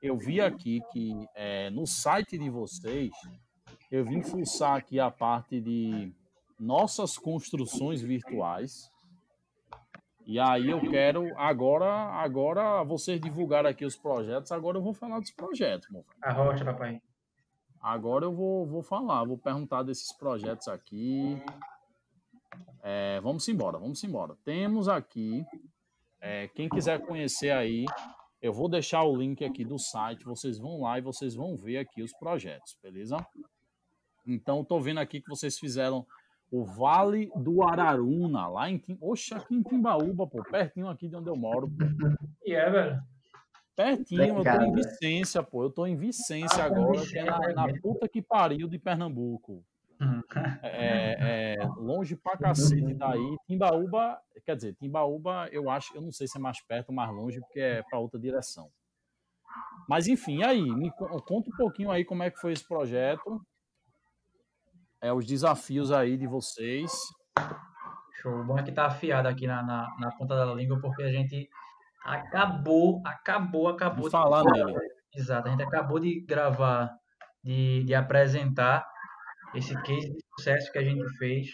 Eu vi aqui que é, no site de vocês eu vim fuçar aqui a parte de nossas construções virtuais. E aí eu quero agora, agora vocês divulgaram aqui os projetos, agora eu vou falar dos projetos, meu papai. Agora eu vou, vou falar, vou perguntar desses projetos aqui. É, vamos embora, vamos embora. Temos aqui, é, quem quiser conhecer aí, eu vou deixar o link aqui do site, vocês vão lá e vocês vão ver aqui os projetos, beleza? Então, estou vendo aqui que vocês fizeram o Vale do Araruna, lá em, Oxa, aqui em Timbaúba, pô, pertinho aqui de onde eu moro. E é, velho. Pertinho, eu tô em Vicência, pô. Eu tô em Vicência ah, agora, que é na, na, puta que pariu de Pernambuco. Uhum. É, é, longe pra cacete daí. Timbaúba, quer dizer, Timbaúba, eu acho, eu não sei se é mais perto ou mais longe, porque é para outra direção. Mas enfim, aí, me conta um pouquinho aí como é que foi esse projeto é, os desafios aí de vocês. Show. Bom é que tá afiado aqui na, na, na ponta da língua, porque a gente acabou, acabou, acabou. De falar nele. Exato, a gente acabou de gravar, de, de apresentar esse case de sucesso que a gente fez,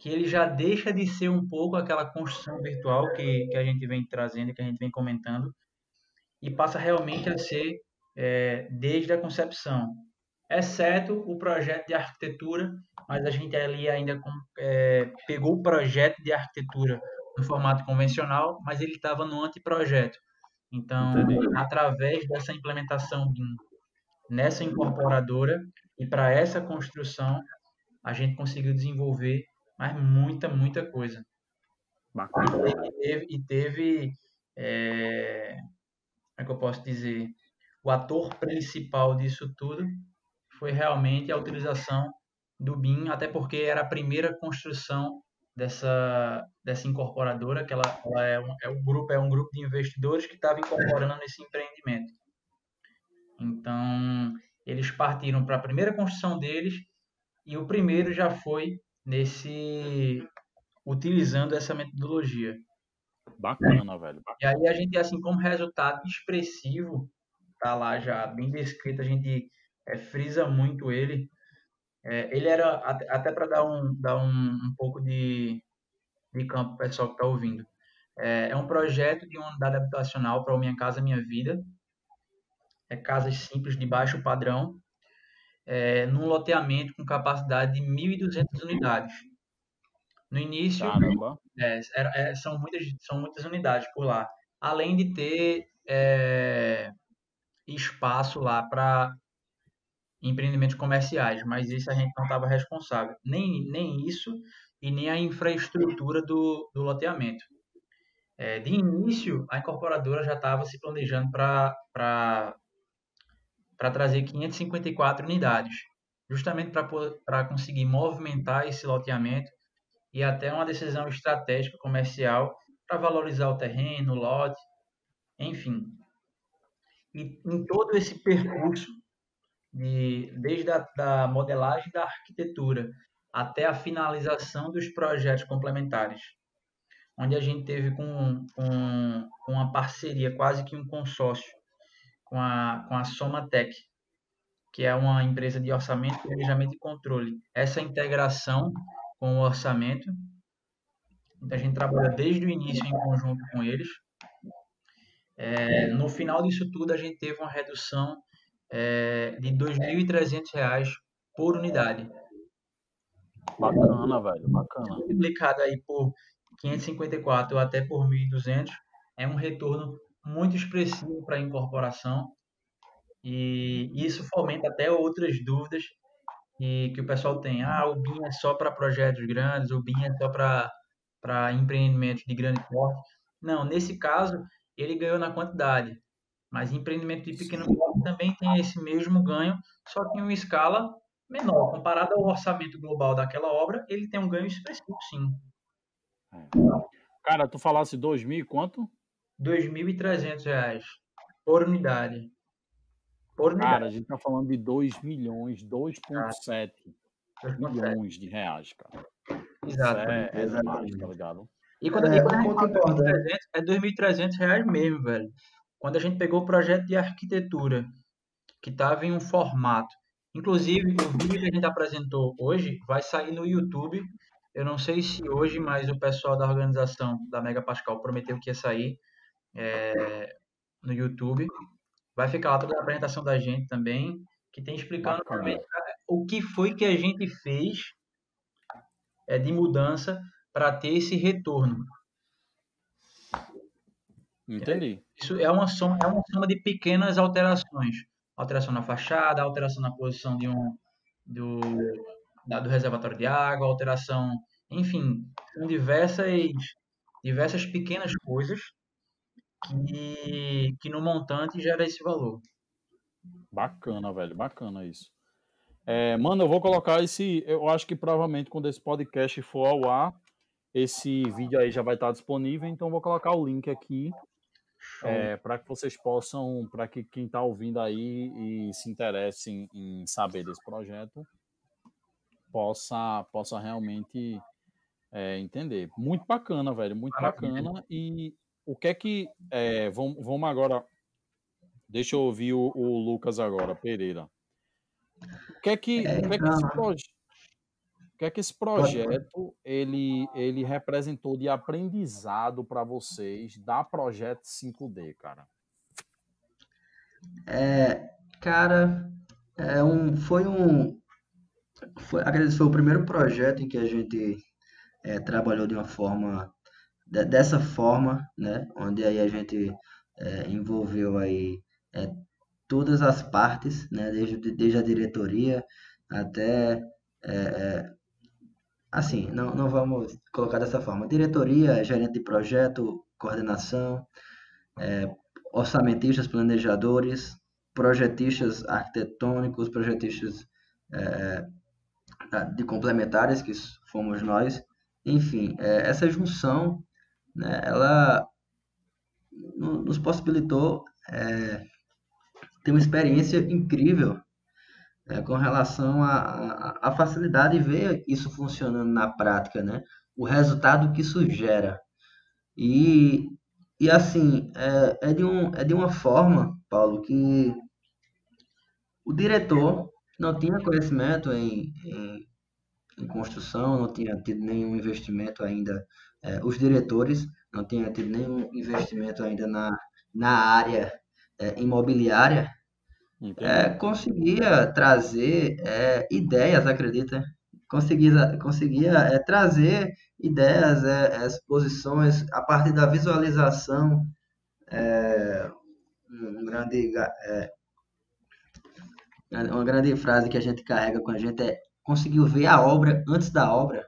que ele já deixa de ser um pouco aquela construção virtual que, que a gente vem trazendo, que a gente vem comentando, e passa realmente a ser é, desde a concepção, exceto o projeto de arquitetura, mas a gente ali ainda é, pegou o projeto de arquitetura no formato convencional, mas ele estava no anteprojeto. Então, Entendi. através dessa implementação BIM nessa incorporadora e para essa construção, a gente conseguiu desenvolver mas muita, muita coisa. Bacana. E teve, e teve é, como é que eu posso dizer, o ator principal disso tudo foi realmente a utilização do BIM, até porque era a primeira construção dessa, dessa incorporadora, que ela, ela é, um, é um grupo é um grupo de investidores que estava incorporando esse empreendimento. Então, eles partiram para a primeira construção deles e o primeiro já foi nesse utilizando essa metodologia. Bacana, velho. Bacana. E aí a gente, assim, como resultado expressivo, tá lá já bem descrito, a gente é, frisa muito ele. É, ele era, até para dar, um, dar um, um pouco de, de campo para o pessoal que está ouvindo, é, é, um projeto de uma unidade habitacional para o Minha Casa Minha Vida. É casas simples de baixo padrão, é, num loteamento com capacidade de 1.200 unidades. No início, é, é, são, muitas, são muitas unidades por lá, além de ter é, espaço lá para empreendimentos comerciais, mas isso a gente não estava responsável. Nem, nem isso e nem a infraestrutura do, do loteamento. É, de início, a incorporadora já estava se planejando para trazer 554 unidades, justamente para conseguir movimentar esse loteamento e até uma decisão estratégica comercial para valorizar o terreno, o lote, enfim. E em todo esse percurso, de, desde a da modelagem da arquitetura até a finalização dos projetos complementares, onde a gente teve com, com, uma parceria, quase que um consórcio, com a, com a Somatec, que é uma empresa de orçamento, planejamento e controle. Essa integração com o orçamento, a gente trabalha desde o início em conjunto com eles. É, no final disso tudo, a gente teve uma redução é, de R$ 2.300 por unidade. Bacana, velho, bacana. Multiplicado aí por 554 até por 1.200, é um retorno muito expressivo para a incorporação e isso fomenta até outras dúvidas que, que o pessoal tem. Ah, o BIM é só para projetos grandes, o BIM é só para empreendimentos de grande porte. Não, nesse caso, ele ganhou na quantidade, mas empreendimento de pequeno porte também tem esse mesmo ganho, só que em uma escala menor. Comparado ao orçamento global daquela obra, ele tem um ganho expressivo, sim. É. Cara, tu falasse 2.000 quanto? R$ 2.300 por unidade. Por unidade. Cara, a gente tá falando de 2 milhões, 2,7 milhões de reais, cara. Exato. É, é demais, tá ligado? E quando, é, e quando a gente fala é 2.300 reais mesmo, velho. Quando a gente pegou o projeto de arquitetura, que estava em um formato. Inclusive, o vídeo que a gente apresentou hoje vai sair no YouTube eu não sei se hoje, mas o pessoal da organização da Mega Pascal prometeu que ia sair é, no YouTube. Vai ficar lá toda a apresentação da gente também, que tem explicando o que foi que a gente fez é, de mudança para ter esse retorno. Entendi. Isso é uma soma, é uma soma de pequenas alterações. Alteração na fachada, alteração na posição de um, do, do reservatório de água, alteração, enfim, são diversas, diversas pequenas coisas que, que no montante gera esse valor. Bacana, velho, bacana isso. É, mano, eu vou colocar esse. Eu acho que provavelmente quando esse podcast for ao ar, esse vídeo aí já vai estar disponível, então vou colocar o link aqui é, para que vocês possam, para que quem está ouvindo aí e se interesse em, em saber desse projeto, possa, possa realmente é, entender. Muito bacana, velho, muito Maravilha. bacana. E o que é que. É, vamos, vamos agora Deixa eu ouvir o, o Lucas agora, Pereira. O que é que, é, o que, é que esse projeto o que é que esse projeto ele, ele representou de aprendizado para vocês da Projeto 5D, cara? É, cara, é um, foi um, foi, acredito foi o primeiro projeto em que a gente é, trabalhou de uma forma, de, dessa forma, né, onde aí a gente é, envolveu aí é, todas as partes, né, desde, desde a diretoria até é, é, assim, não, não vamos colocar dessa forma. Diretoria, gerente de projeto, coordenação, é, orçamentistas, planejadores, projetistas arquitetônicos, projetistas é, de complementares, que fomos nós. Enfim, é, essa junção, né, ela nos possibilitou é, ter uma experiência incrível é, com relação à facilidade de ver isso funcionando na prática, né? O resultado que isso gera. E, e assim, é, é, de um, é de uma forma, Paulo, que o diretor não tinha conhecimento em, em, em construção, não tinha tido nenhum investimento ainda, é, os diretores não tinham tido nenhum investimento ainda na, na área é, imobiliária, é, conseguia trazer é, ideias, acredita? Conseguia, conseguia é, trazer ideias, é, exposições a partir da visualização. É, um grande, é, uma grande frase que a gente carrega com a gente é conseguiu ver a obra antes da obra,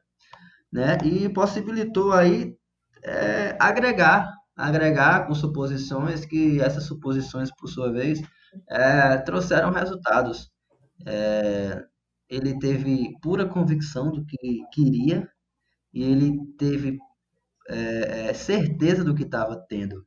né? E possibilitou aí é, agregar, agregar com suposições que essas suposições, por sua vez, é, trouxeram resultados. É, ele teve pura convicção do que queria e ele teve é, é certeza do que estava tendo,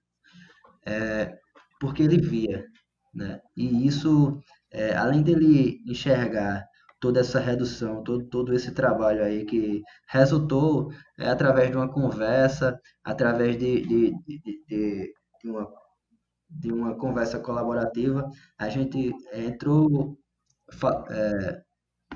é, porque ele via. Né? E isso, é, além dele enxergar toda essa redução, todo, todo esse trabalho aí que resultou é, através de uma conversa, através de, de, de, de, de uma de uma conversa colaborativa, a gente entrou, é,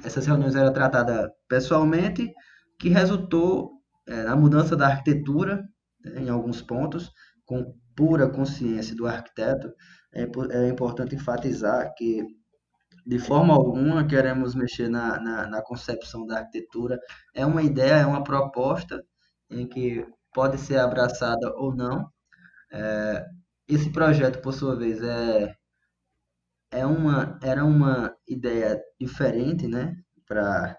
essas reuniões eram tratadas pessoalmente, que resultou é, na mudança da arquitetura, né, em alguns pontos, com pura consciência do arquiteto. É, é importante enfatizar que, de forma alguma, queremos mexer na, na, na concepção da arquitetura. É uma ideia, é uma proposta em que pode ser abraçada ou não. É, esse projeto, por sua vez, é, é uma, era uma ideia diferente, né? Para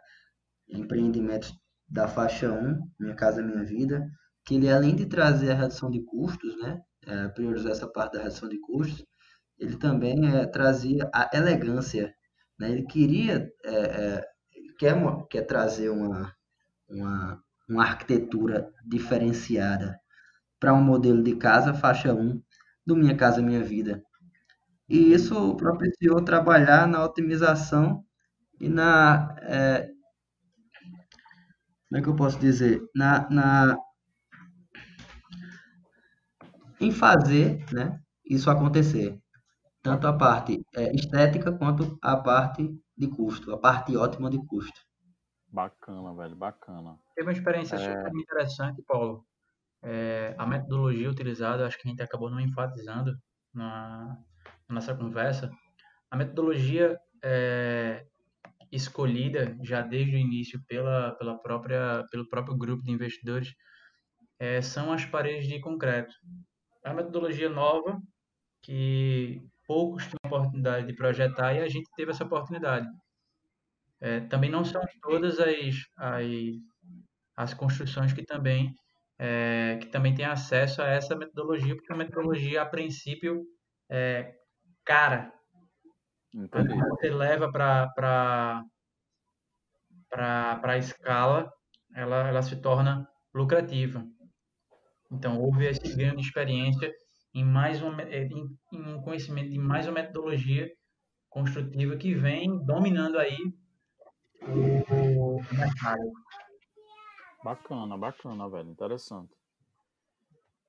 empreendimentos da faixa 1, Minha Casa Minha Vida, que ele, além de trazer a redução de custos, né? É, priorizar essa parte da redução de custos, ele também é, trazia a elegância, né? Ele queria, é, é, quer, quer trazer uma, uma, uma arquitetura diferenciada para um modelo de casa faixa 1 do Minha Casa Minha Vida. E isso propiciou trabalhar na otimização e na. É, como é que eu posso dizer? Na, na, em fazer né, isso acontecer. Tanto a parte é, estética quanto a parte de custo, a parte ótima de custo. Bacana, velho, bacana. Teve uma experiência é... super interessante, Paulo, é, a metodologia utilizada, acho que a gente acabou não enfatizando na, na nossa conversa, a metodologia é, escolhida já desde o início pela, pela própria, pelo próprio grupo de investidores é, são as paredes de concreto. É uma metodologia nova que poucos têm a oportunidade de projetar e a gente teve essa oportunidade. É, também não são todas as, as, as construções que também é, que também tem acesso a essa metodologia, porque a metodologia, a princípio, é cara. Entendi. Quando você leva para a escala, ela, ela se torna lucrativa. Então, houve esse ganho de experiência em mais uma, em, em um conhecimento de mais uma metodologia construtiva que vem dominando aí o mercado. Bacana, bacana, velho. Interessante.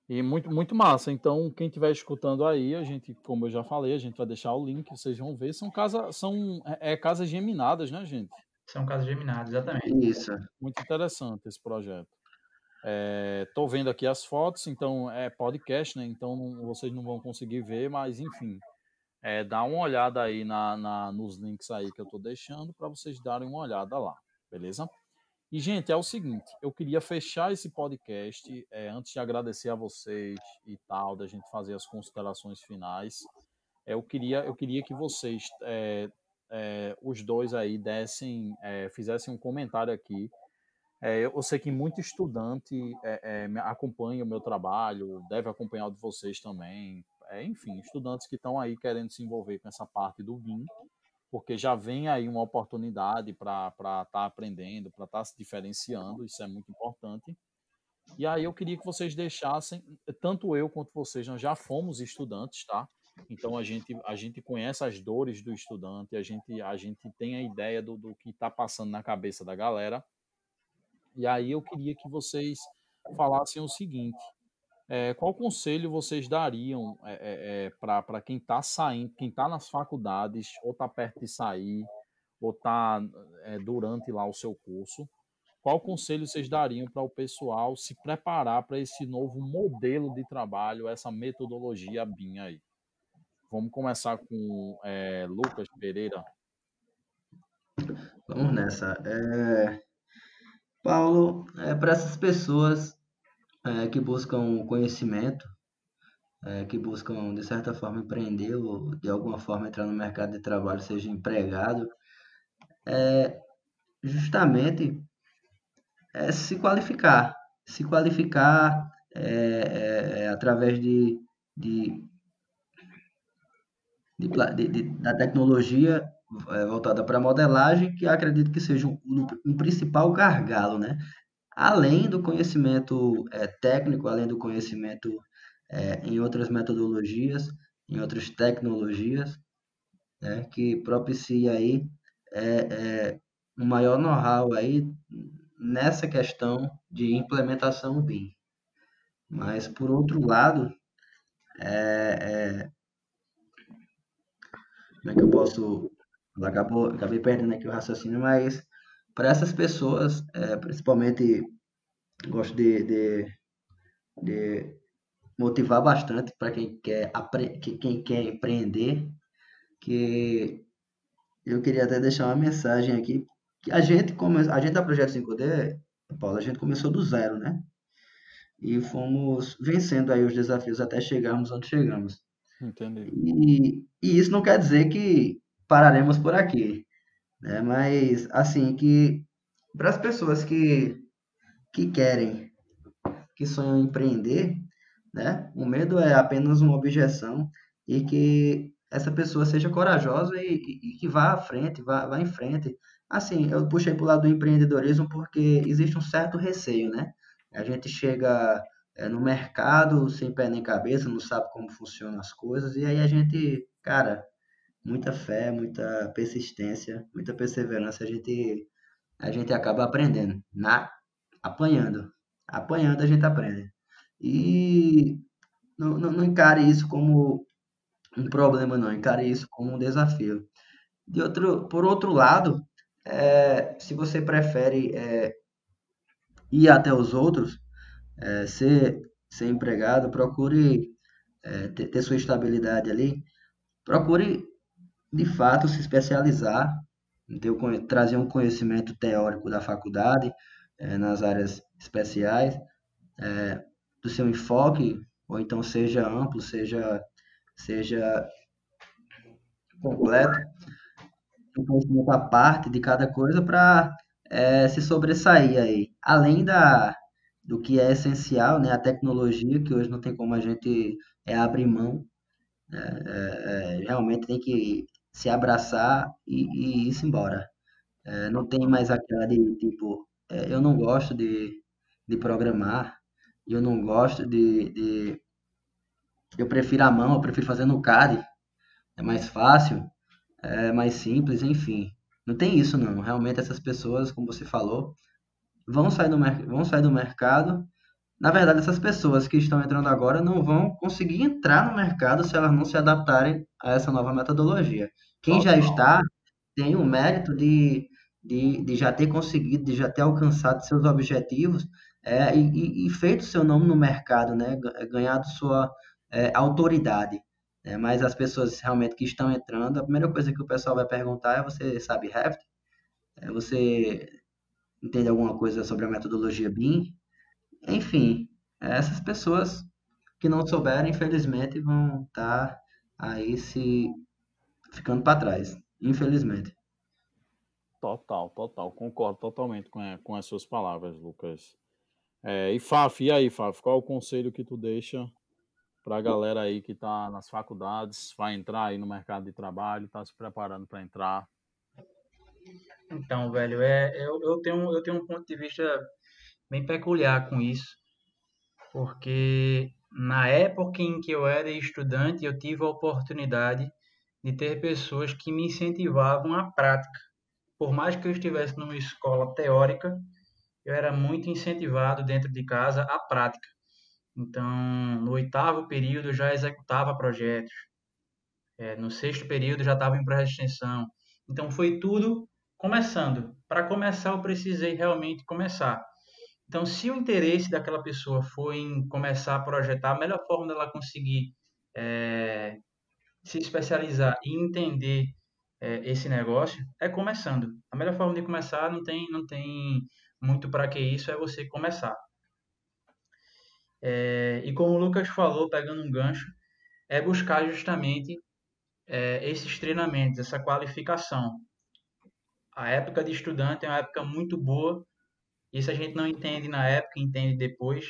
E muito, muito massa. Então, quem estiver escutando aí, a gente, como eu já falei, a gente vai deixar o link, vocês vão ver. São, casa, são é, é casas geminadas, né, gente? São casas geminadas, exatamente. Isso. Muito interessante esse projeto. Estou é, vendo aqui as fotos, então é podcast, né? Então não, vocês não vão conseguir ver, mas enfim, é, dá uma olhada aí na, na nos links aí que eu estou deixando para vocês darem uma olhada lá, beleza? E, gente, é o seguinte, eu queria fechar esse podcast, é, antes de agradecer a vocês e tal, da gente fazer as considerações finais, é, eu, queria, eu queria que vocês, é, os dois aí, dessem, fizessem um comentário aqui. Eu sei que muito estudante acompanha o meu trabalho, deve acompanhar o de vocês também, enfim, estudantes que estão aí querendo se envolver com essa parte do BIM, porque já vem aí uma oportunidade para estar tá aprendendo, para estar tá se diferenciando, isso é muito importante. E aí eu queria que vocês deixassem, tanto eu quanto vocês, nós já fomos estudantes, tá? Então a gente, a gente conhece as dores do estudante, a gente, a gente tem a ideia do, do que está passando na cabeça da galera. E aí eu queria que vocês falassem o seguinte: é, qual conselho vocês dariam é, é, para quem está saindo, quem está nas faculdades, ou está perto de sair, ou está durante lá o seu curso? Qual conselho vocês dariam para o pessoal se preparar para esse novo modelo de trabalho, essa metodologia BIM aí? Vamos começar com Lucas Pereira. Vamos nessa. Paulo, para essas pessoas é, que buscam conhecimento, é, que buscam, de certa forma, empreender ou, de alguma forma, entrar no mercado de trabalho, seja empregado, é justamente é se qualificar. Se qualificar é, é, é através de, de, de, de, da tecnologia voltada para modelagem, que acredito que seja um, um principal gargalo, né? Além do conhecimento é, técnico, além do conhecimento é, em outras metodologias, em outras tecnologias, né, que propicia aí é, um maior know-how aí nessa questão de implementação BIM. Mas, por outro lado, é, como é que eu posso... Acabou, acabei perdendo aqui o raciocínio, mas para essas pessoas, é, principalmente, gosto de, de, de motivar bastante para quem quer, quem quer empreender, que eu queria até deixar uma mensagem aqui, que a gente, come, a gente da Projeto 5D, Paulo, a gente começou do zero, né? E fomos vencendo aí os desafios até chegarmos onde chegamos. Entendi. E, e isso não quer dizer que pararemos por aqui. Né? Mas, assim, que para as pessoas que, que querem, que sonham empreender, né? O medo é apenas uma objeção e que essa pessoa seja corajosa e, e, e que vá à frente, vá, vá em frente. Assim, eu puxei para o lado do empreendedorismo porque existe um certo receio, né? A gente chega é, no mercado sem pé nem cabeça, não sabe como funcionam as coisas, e aí a gente, cara, muita fé, muita persistência, muita perseverança, a gente, a gente acaba aprendendo, na, apanhando. Apanhando a gente aprende. E não, não, não encare isso como um problema, não. Encare isso como um desafio. De outro, por outro lado, é, se você prefere é, ir até os outros, é, ser, ser empregado, procure é, ter, ter, sua estabilidade ali, procure de fato se especializar, trazer um conhecimento teórico da faculdade é, nas áreas especiais, é, do seu enfoque, ou então seja amplo, seja, seja completo, um conhecimento à parte de cada coisa para é, se sobressair aí. Além da, do que é essencial, né, a tecnologia, que hoje não tem como a gente é, abrir mão, é, realmente tem que se abraçar e, e ir embora. É, não tem mais aquela de tipo, é, eu não gosto de, de programar, eu não gosto de, de, Eu prefiro a mão, eu prefiro fazer no CAD, é mais fácil, é mais simples, enfim. Não tem isso não. Realmente essas pessoas, como você falou, vão sair do, vão sair do mercado na verdade, essas pessoas que estão entrando agora não vão conseguir entrar no mercado se elas não se adaptarem a essa nova metodologia. Quem já está tem o mérito de, de, de já ter conseguido, de já ter alcançado seus objetivos é, e, e, feito seu nome no mercado, né? ganhado sua é, autoridade. Né? Mas as pessoas realmente que estão entrando, a primeira coisa que o pessoal vai perguntar é: você sabe Revit? É, você entende alguma coisa sobre a metodologia BIM? Enfim, essas pessoas que não souberem, infelizmente, vão estar aí se ficando para trás, infelizmente. Total, total, concordo totalmente com, com as suas palavras, Lucas. É, e Faf, e aí, Faf, qual é o conselho que tu deixa para a galera aí que está nas faculdades, vai entrar aí no mercado de trabalho, está se preparando para entrar? Então, velho, é, eu, eu, tenho, eu tenho um ponto de vista bem peculiar com isso, porque na época em que eu era estudante, eu tive a oportunidade de ter pessoas que me incentivavam à prática. Por mais que eu estivesse numa escola teórica, eu era muito incentivado dentro de casa à prática. Então, no oitavo período, eu já executava projetos. É, no sexto período, já estava em projeto de extensão. Então, foi tudo começando. Para começar, eu precisei realmente começar. Então, se o interesse daquela pessoa foi em começar a projetar, a melhor forma dela conseguir é, se especializar e entender é, esse negócio é começando. A melhor forma de começar não tem, não tem muito para que isso, é você começar. É, e como o Lucas falou, pegando um gancho, é buscar justamente é, esses treinamentos, essa qualificação. A época de estudante é uma época muito boa isso a gente não entende na época, entende depois.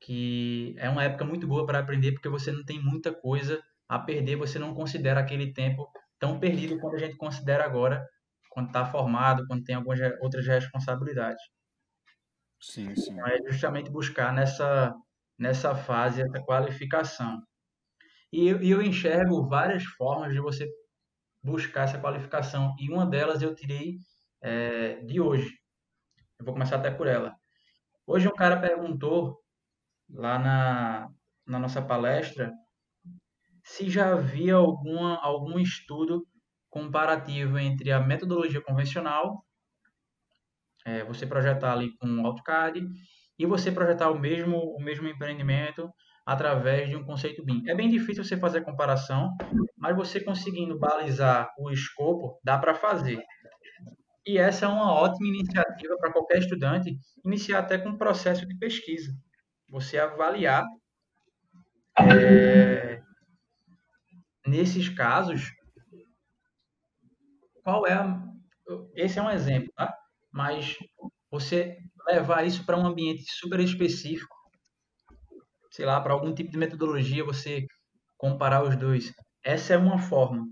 Que é uma época muito boa para aprender porque você não tem muita coisa a perder, você não considera aquele tempo tão perdido quanto a gente considera agora, quando está formado, quando tem algumas outras responsabilidades. Sim, sim. Então, é justamente buscar nessa, nessa fase essa qualificação. E eu, eu enxergo várias formas de você buscar essa qualificação, e uma delas eu tirei é, de hoje, eu vou começar até por ela. Hoje um cara perguntou lá na, na nossa palestra se já havia alguma, algum estudo comparativo entre a metodologia convencional, é, você projetar ali com o AutoCAD, e você projetar o mesmo, o mesmo empreendimento através de um conceito BIM. É bem difícil você fazer a comparação, mas você conseguindo balizar o escopo, dá para fazer. E essa é uma ótima iniciativa para qualquer estudante iniciar até com um processo de pesquisa. Você avaliar é, nesses casos qual é a, esse é um exemplo, tá? Mas você levar isso para um ambiente super específico, sei lá, para algum tipo de metodologia, você comparar os dois. Essa é uma forma.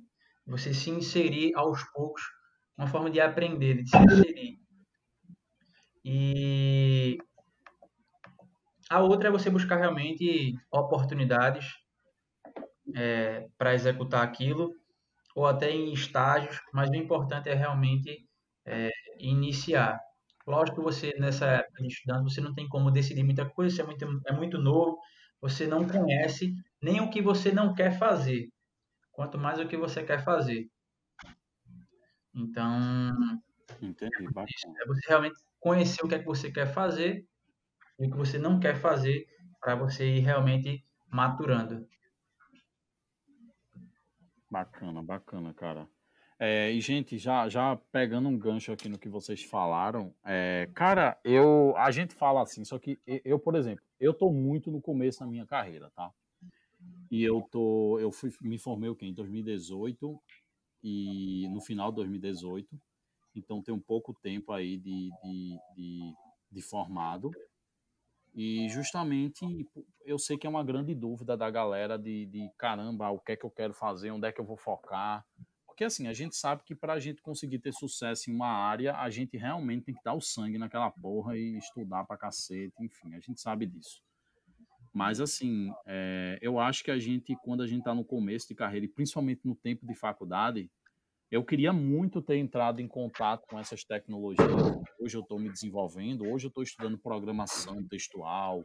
Você se inserir aos poucos uma forma de aprender, de se inserir. E a outra é você buscar realmente oportunidades é, para executar aquilo, ou até em estágios, mas o importante é realmente é, iniciar. Lógico que você, nessa época de estudante, você não tem como decidir muita coisa, você é muito, é muito novo, você não conhece nem o que você não quer fazer, quanto mais o que você quer fazer. Então, Entendi, é você realmente conhecer o que é que você quer fazer e o que você não quer fazer para você ir realmente maturando. Bacana, bacana, cara. É, e, gente, já, já pegando um gancho aqui no que vocês falaram, é, cara, eu, a gente fala assim, só que eu, por exemplo, eu tô muito no começo da minha carreira, tá? E eu tô, eu fui, me formei o quê? Em 2018 e no final de 2018. Então tem um pouco tempo aí de, de, de, de formado. E justamente eu sei que é uma grande dúvida da galera de, de caramba, o que é que eu quero fazer, onde é que eu vou focar. Porque assim, a gente sabe que para a gente conseguir ter sucesso em uma área, a gente realmente tem que dar o sangue naquela porra e estudar pra cacete, enfim, a gente sabe disso. Mas, assim, é, eu acho que a gente, quando a gente está no começo de carreira, e principalmente no tempo de faculdade, Eu queria muito ter entrado em contato com essas tecnologias. Hoje eu estou me desenvolvendo, hoje eu estou estudando programação textual,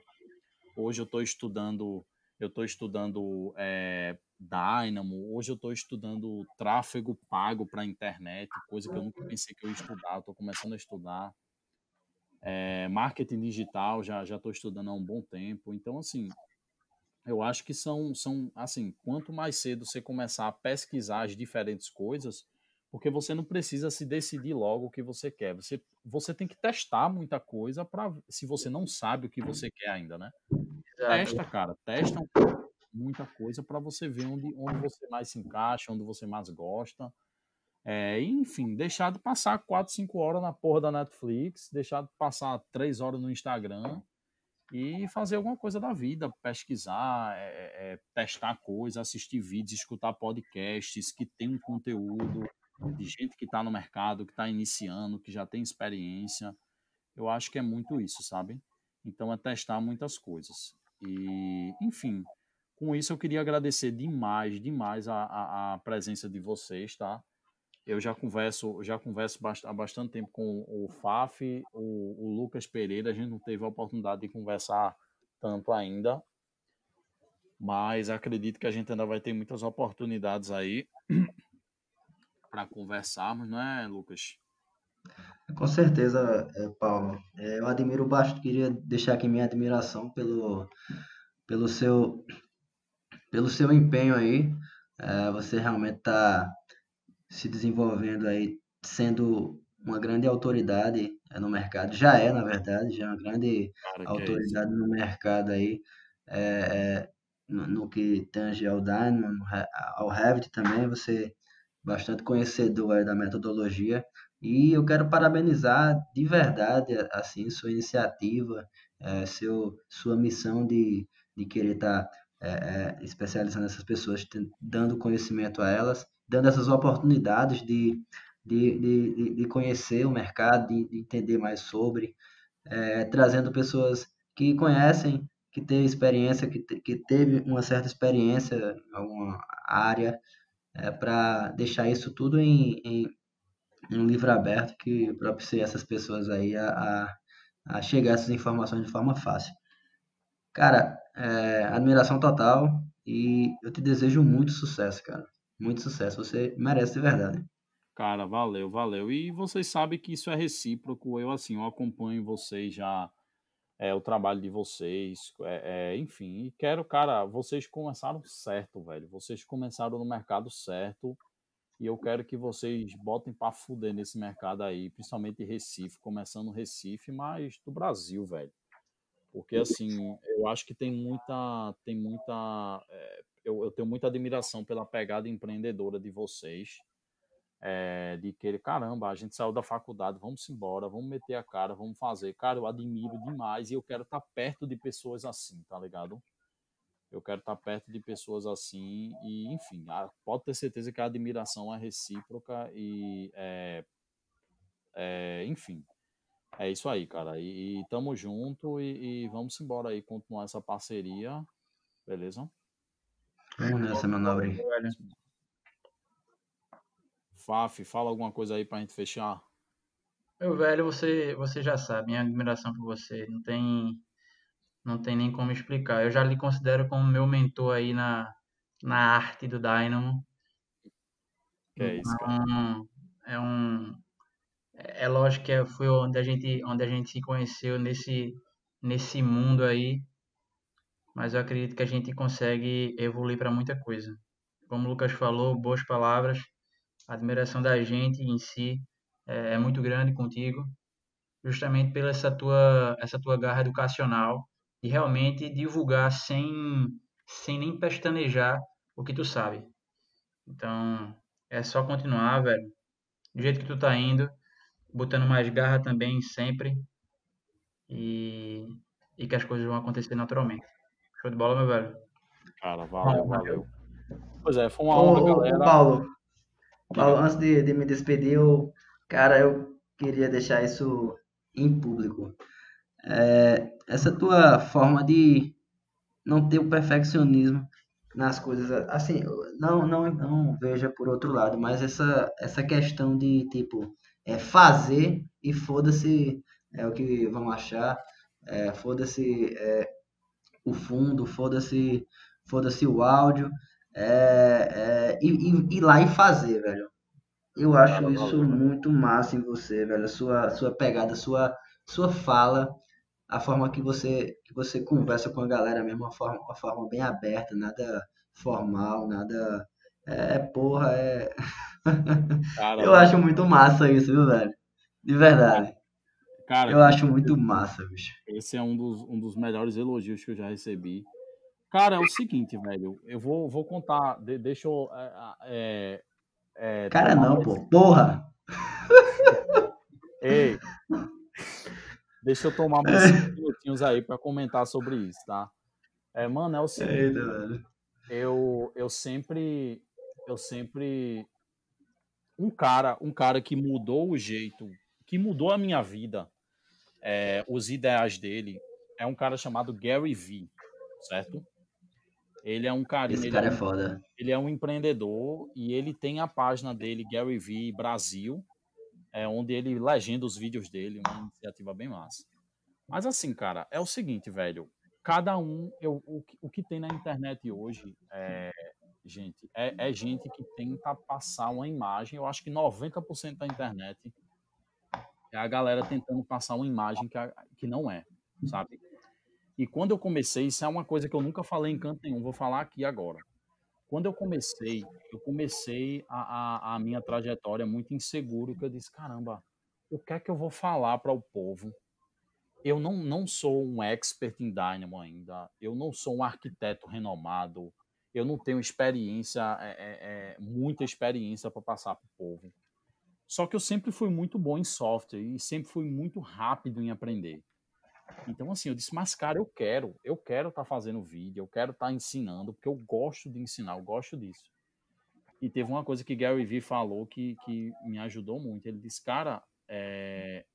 hoje eu estou estudando, eu estou estudando é, Dynamo, hoje eu estou estudando tráfego pago para a internet, coisa que eu nunca pensei que eu ia estudar, estou começando a estudar. É, marketing digital já já estou estudando há um bom tempo. Então, assim, eu acho que são, são assim, quanto mais cedo você começar a pesquisar as diferentes coisas, porque você não precisa se decidir logo o que você quer. Você, você tem que testar muita coisa para se você não sabe o que você quer ainda, né? Exato. Testa, cara, testa muita coisa para você ver onde, onde você mais se encaixa, onde você mais gosta. É, enfim, deixar de passar 4, 5 horas na porra da Netflix, deixar de passar 3 horas no Instagram e fazer alguma coisa da vida, pesquisar, é, é, é testar coisas, assistir vídeos, escutar podcasts que tem um conteúdo de gente que está no mercado, que está iniciando, que já tem experiência. Eu acho que é muito isso, sabe? Então é testar muitas coisas. E, enfim, com isso eu queria agradecer demais, demais a, a, a presença de vocês, tá? eu já converso, já converso há bastante tempo com o Faf, o, o, Lucas Pereira, a gente não teve a oportunidade de conversar tanto ainda, mas acredito que a gente ainda vai ter muitas oportunidades aí para conversarmos, não é, Lucas? Com certeza, é, Paulo. É, eu admiro bastante, queria deixar aqui minha admiração pelo, pelo seu pelo seu empenho aí. É, você realmente está se desenvolvendo aí, sendo uma grande autoridade no mercado. Já é, na verdade, já é uma grande Cara, autoridade é no mercado aí, é, é, no, no, que tange ao Dynamo, ao Revit também, você bastante conhecedor da metodologia. E eu quero parabenizar de verdade, assim, sua iniciativa, é, seu, sua missão de, de querer estar tá, é, especializando essas pessoas, dando conhecimento a elas dando essas oportunidades de, de, de, de conhecer o mercado, de, de entender mais sobre, trazendo pessoas que conhecem, que teve experiência, que, que teve uma certa experiência em alguma área, é, para deixar isso tudo em, em, um livro aberto que propicie essas pessoas aí a, a, a chegar a essas informações de forma fácil. Cara, é, admiração total e eu te desejo muito sucesso, cara. Muito sucesso, você merece de verdade. Cara, valeu, valeu. E vocês sabem que isso é recíproco. Eu, assim, eu acompanho vocês já, é, o trabalho de vocês, é, é, enfim. E quero, cara, vocês começaram certo, velho. Vocês começaram no mercado certo. E eu quero que vocês botem para fuder nesse mercado aí, principalmente Recife, começando Recife, mas do Brasil, velho. Porque, assim, eu acho que tem muita, tem muita é, eu, eu tenho muita admiração pela pegada empreendedora de vocês. É, de que, caramba, a gente saiu da faculdade, vamos embora, vamos meter a cara, vamos fazer. Cara, eu admiro demais e eu quero estar perto de pessoas assim, tá ligado? Eu quero estar perto de pessoas assim e, enfim, pode ter certeza que a admiração é recíproca e, é, é, enfim, é isso aí, cara. E, e tamo junto e, e vamos embora aí continuar essa parceria, beleza? Vamos nessa, meu nobre. Faf, fala alguma coisa aí pra gente fechar. Meu velho, você, você já sabe, minha admiração por você. Não tem, não tem nem como explicar. Eu já lhe considero como meu mentor aí na, na arte do Dynamo. Que é isso, cara. Então, é um. É lógico que foi onde a gente, onde a gente se conheceu nesse, nesse mundo aí mas eu acredito que a gente consegue evoluir para muita coisa. Como o Lucas falou, boas palavras, a admiração da gente em si é, é muito grande contigo, justamente pela essa tua, essa tua garra educacional de realmente divulgar sem, sem nem pestanejar o que tu sabe. Então, é só continuar, velho, do jeito que tu tá indo, botando mais garra também sempre e, e que as coisas vão acontecer naturalmente. Show de bola, meu velho. Cara, valeu, valeu. Pois é, foi uma honra, galera. Paulo, Paulo, antes de, de me despedir, eu, cara, eu queria deixar isso em público. É, essa tua forma de não ter o perfeccionismo nas coisas, assim, não, não, não veja por outro lado, mas essa, essa questão de, tipo, é fazer e foda-se é o que vão achar, é, foda-se é, o fundo, foda-se foda-se o áudio, é, é, e, ir lá e fazer, velho. Eu acho isso muito massa em você, velho. Sua, sua pegada, sua, sua fala, a forma que você, que você conversa com a galera mesmo, uma forma, uma forma bem aberta, nada formal, nada. É, porra, é. Cara, eu acho muito massa isso, viu, velho? De verdade. Cara, eu acho muito massa, bicho. Esse é um dos, um dos melhores elogios que eu já recebi. Cara, é o seguinte, velho. Eu vou, vou contar. De, deixa eu. É, é, é Cara, não, pô. Porra! Ei. Deixa eu tomar mais cinco minutinhos aí para comentar sobre isso, tá? É, mano, é o seguinte. Eita, velho. Eu, eu sempre. Eu sempre. Um cara, um cara que mudou o jeito, que mudou a minha vida, é, os ideais dele, é um cara chamado Gary Vee, certo? Ele é um cara. Esse cara é, é foda. Ele é um empreendedor e ele tem a página dele, Gary V Brasil, é, onde ele legenda os vídeos dele, uma iniciativa bem massa. Mas assim, cara, é o seguinte, velho. Cada um, eu, o, o que tem na internet hoje, é, gente, é, é gente que tenta passar uma imagem. Eu acho que 90% da internet é a galera tentando passar uma imagem que, que não é, sabe? E quando eu comecei, isso é uma coisa que eu nunca falei em canto nenhum, vou falar aqui agora. Quando eu comecei, eu comecei a, a, a minha trajetória muito inseguro, que eu disse, caramba, o que é que eu vou falar para o povo? Eu não, não sou um expert em Dynamo ainda, eu não sou um arquiteto renomado, eu não tenho experiência, é, é, é muita experiência para passar para o povo. Só que eu sempre fui muito bom em software e sempre fui muito rápido em aprender. Então, assim, eu disse, mas, cara, eu quero, eu quero estar tá fazendo vídeo, eu quero estar tá ensinando, porque eu gosto de ensinar, eu gosto disso. E teve uma coisa que Gary Vee falou que, que me ajudou muito. Ele disse, cara, é,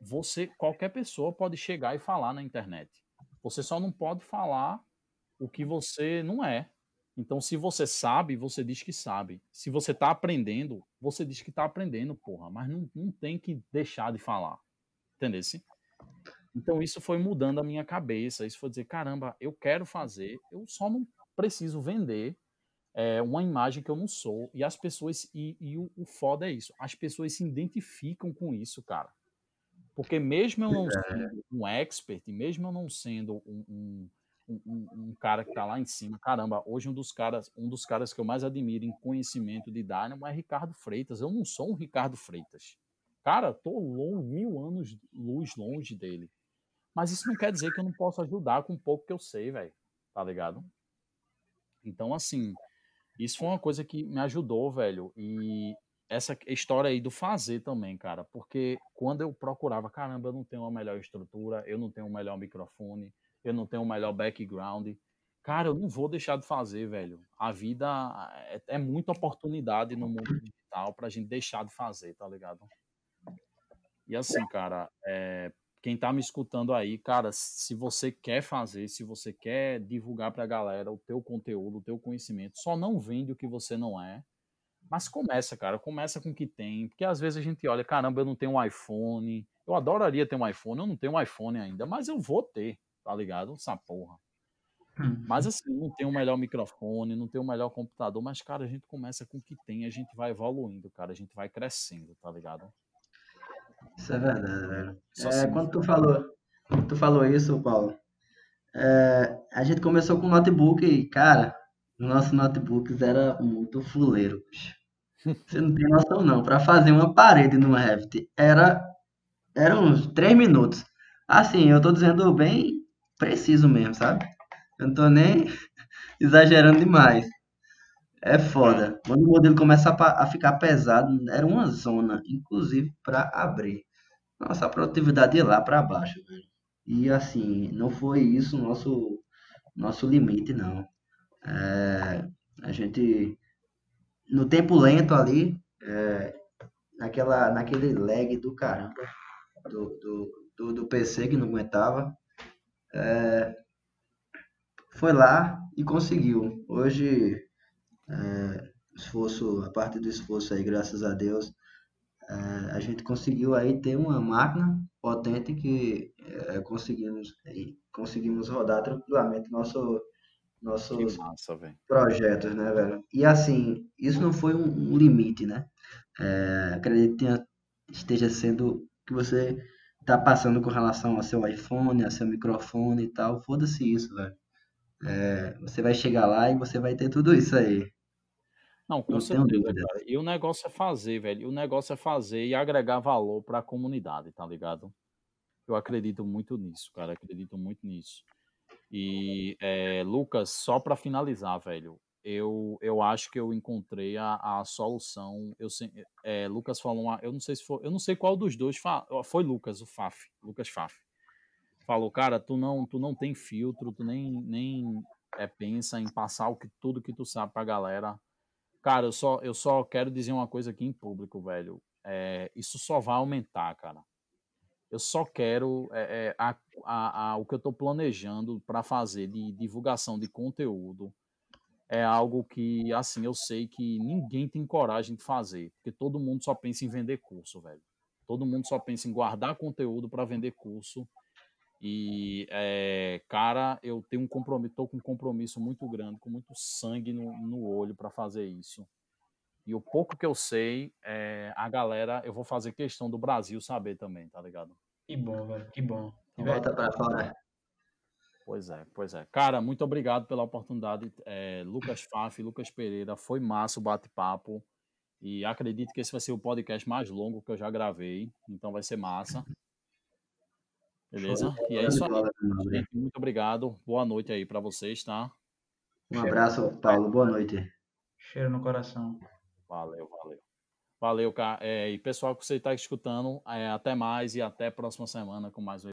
você, qualquer pessoa pode chegar e falar na internet. Você só não pode falar o que você não é. Então, se você sabe, você diz que sabe. Se você está aprendendo, você diz que está aprendendo, porra. Mas não, não tem que deixar de falar. Entendeu? Então isso foi mudando a minha cabeça. Isso foi dizer, caramba, eu quero fazer, eu só não preciso vender é, uma imagem que eu não sou. E as pessoas, e, e o, o, foda é isso, as pessoas se identificam com isso, cara. Porque mesmo eu não é. sendo um expert, mesmo eu não sendo um, um, um, um cara que está lá em cima, caramba, hoje um dos caras, um dos caras que eu mais admiro em conhecimento de Dynamo é Ricardo Freitas. Eu não sou um Ricardo Freitas. Cara, tô longe, mil anos luz longe dele. Mas isso não quer dizer que eu não posso ajudar com um pouco que eu sei, velho. Tá ligado? Então, assim, isso foi uma coisa que me ajudou, velho. E essa história aí do fazer também, cara. Porque quando eu procurava, caramba, eu não tenho a melhor estrutura, eu não tenho o melhor microfone, eu não tenho o melhor background. Cara, eu não vou deixar de fazer, velho. A vida é, é muita oportunidade no mundo digital pra gente deixar de fazer, tá ligado? E assim, cara, é, quem tá me escutando aí, cara, se você quer fazer, se você quer divulgar para a galera o teu conteúdo, o teu conhecimento, só não vende o que você não é. Mas começa, cara, começa com o que tem, porque às vezes a gente olha, caramba, eu não tenho um iPhone, eu adoraria ter um iPhone, eu não tenho um iPhone ainda, mas eu vou ter, tá ligado? Essa porra. Mas uhum. assim, não tem o melhor microfone, não tem o melhor computador, mas cara, a gente começa com o que tem, a gente vai evoluindo, cara, a gente vai crescendo, tá ligado? Isso é verdade, velho. É, quando tu falou, tu falou isso, Paulo, é, a gente começou com notebook e, cara, nossos notebooks era muito fuleiro. Você não tem noção, não. Para fazer uma parede no Revit era, era uns 3 minutos. Assim, eu tô dizendo bem preciso mesmo, sabe? Eu não tô nem exagerando demais. É foda. Quando o modelo começa a, a ficar pesado, era uma zona, inclusive, para abrir. Nossa, a produtividade ia lá para baixo, velho. E assim, não foi isso o nosso, nosso limite, não. É, a gente, no tempo lento ali, é, naquela, naquele lag do caramba, do, do, do, do PC que não aguentava, é, foi lá e conseguiu. Hoje, é, esforço, a parte do esforço aí, graças a Deus, é, a gente conseguiu aí ter uma máquina potente que é, conseguimos, conseguimos rodar tranquilamente nosso, nossos massa, projetos, né, velho? E assim, isso não foi um, um limite, né? É, acredito que esteja sendo que você está passando com relação ao seu iPhone, ao seu microfone e tal. Foda-se isso, velho. É, você vai chegar lá e você vai ter tudo isso aí. Não, com não certeza, cara. E o negócio é fazer, velho. O negócio é fazer e agregar valor para a comunidade, tá ligado? Eu acredito muito nisso, cara. Acredito muito nisso. E, é, Lucas, só para finalizar, velho, eu, eu acho que eu encontrei a, a solução. Eu, é, Lucas falou, uma, eu não sei se foi, eu não sei qual dos dois foi Lucas, o Faf, Lucas Faf. Falou, cara, tu não, tu não tem filtro, tu nem, nem é, pensa em passar o que, tudo que tu sabe pra galera. Cara, eu só, eu só quero dizer uma coisa aqui em público, velho. É, isso só vai aumentar, cara. Eu só quero é, é, a, a, a, o que eu estou planejando para fazer de divulgação de conteúdo é algo que, assim, eu sei que ninguém tem coragem de fazer, porque todo mundo só pensa em vender curso, velho. Todo mundo só pensa em guardar conteúdo para vender curso. E, é, cara, eu tenho um compromisso, tô com um compromisso muito grande, com muito sangue no, no olho para fazer isso. E o pouco que eu sei, é, a galera, eu vou fazer questão do Brasil saber também, tá ligado? Que bom, velho, que bom. Volta para fora. Pois é, pois é. Cara, muito obrigado pela oportunidade. É, Lucas Faf, Lucas Pereira, foi massa o bate-papo. E acredito que esse vai ser o podcast mais longo que eu já gravei. Então vai ser massa. Beleza? E é isso aí. Gente, muito obrigado. Boa noite aí para vocês, tá? Um abraço, Paulo. Boa noite. Cheiro no coração. Valeu, valeu. Valeu, cara. É, e pessoal que você está escutando, é, até mais e até próxima semana com mais um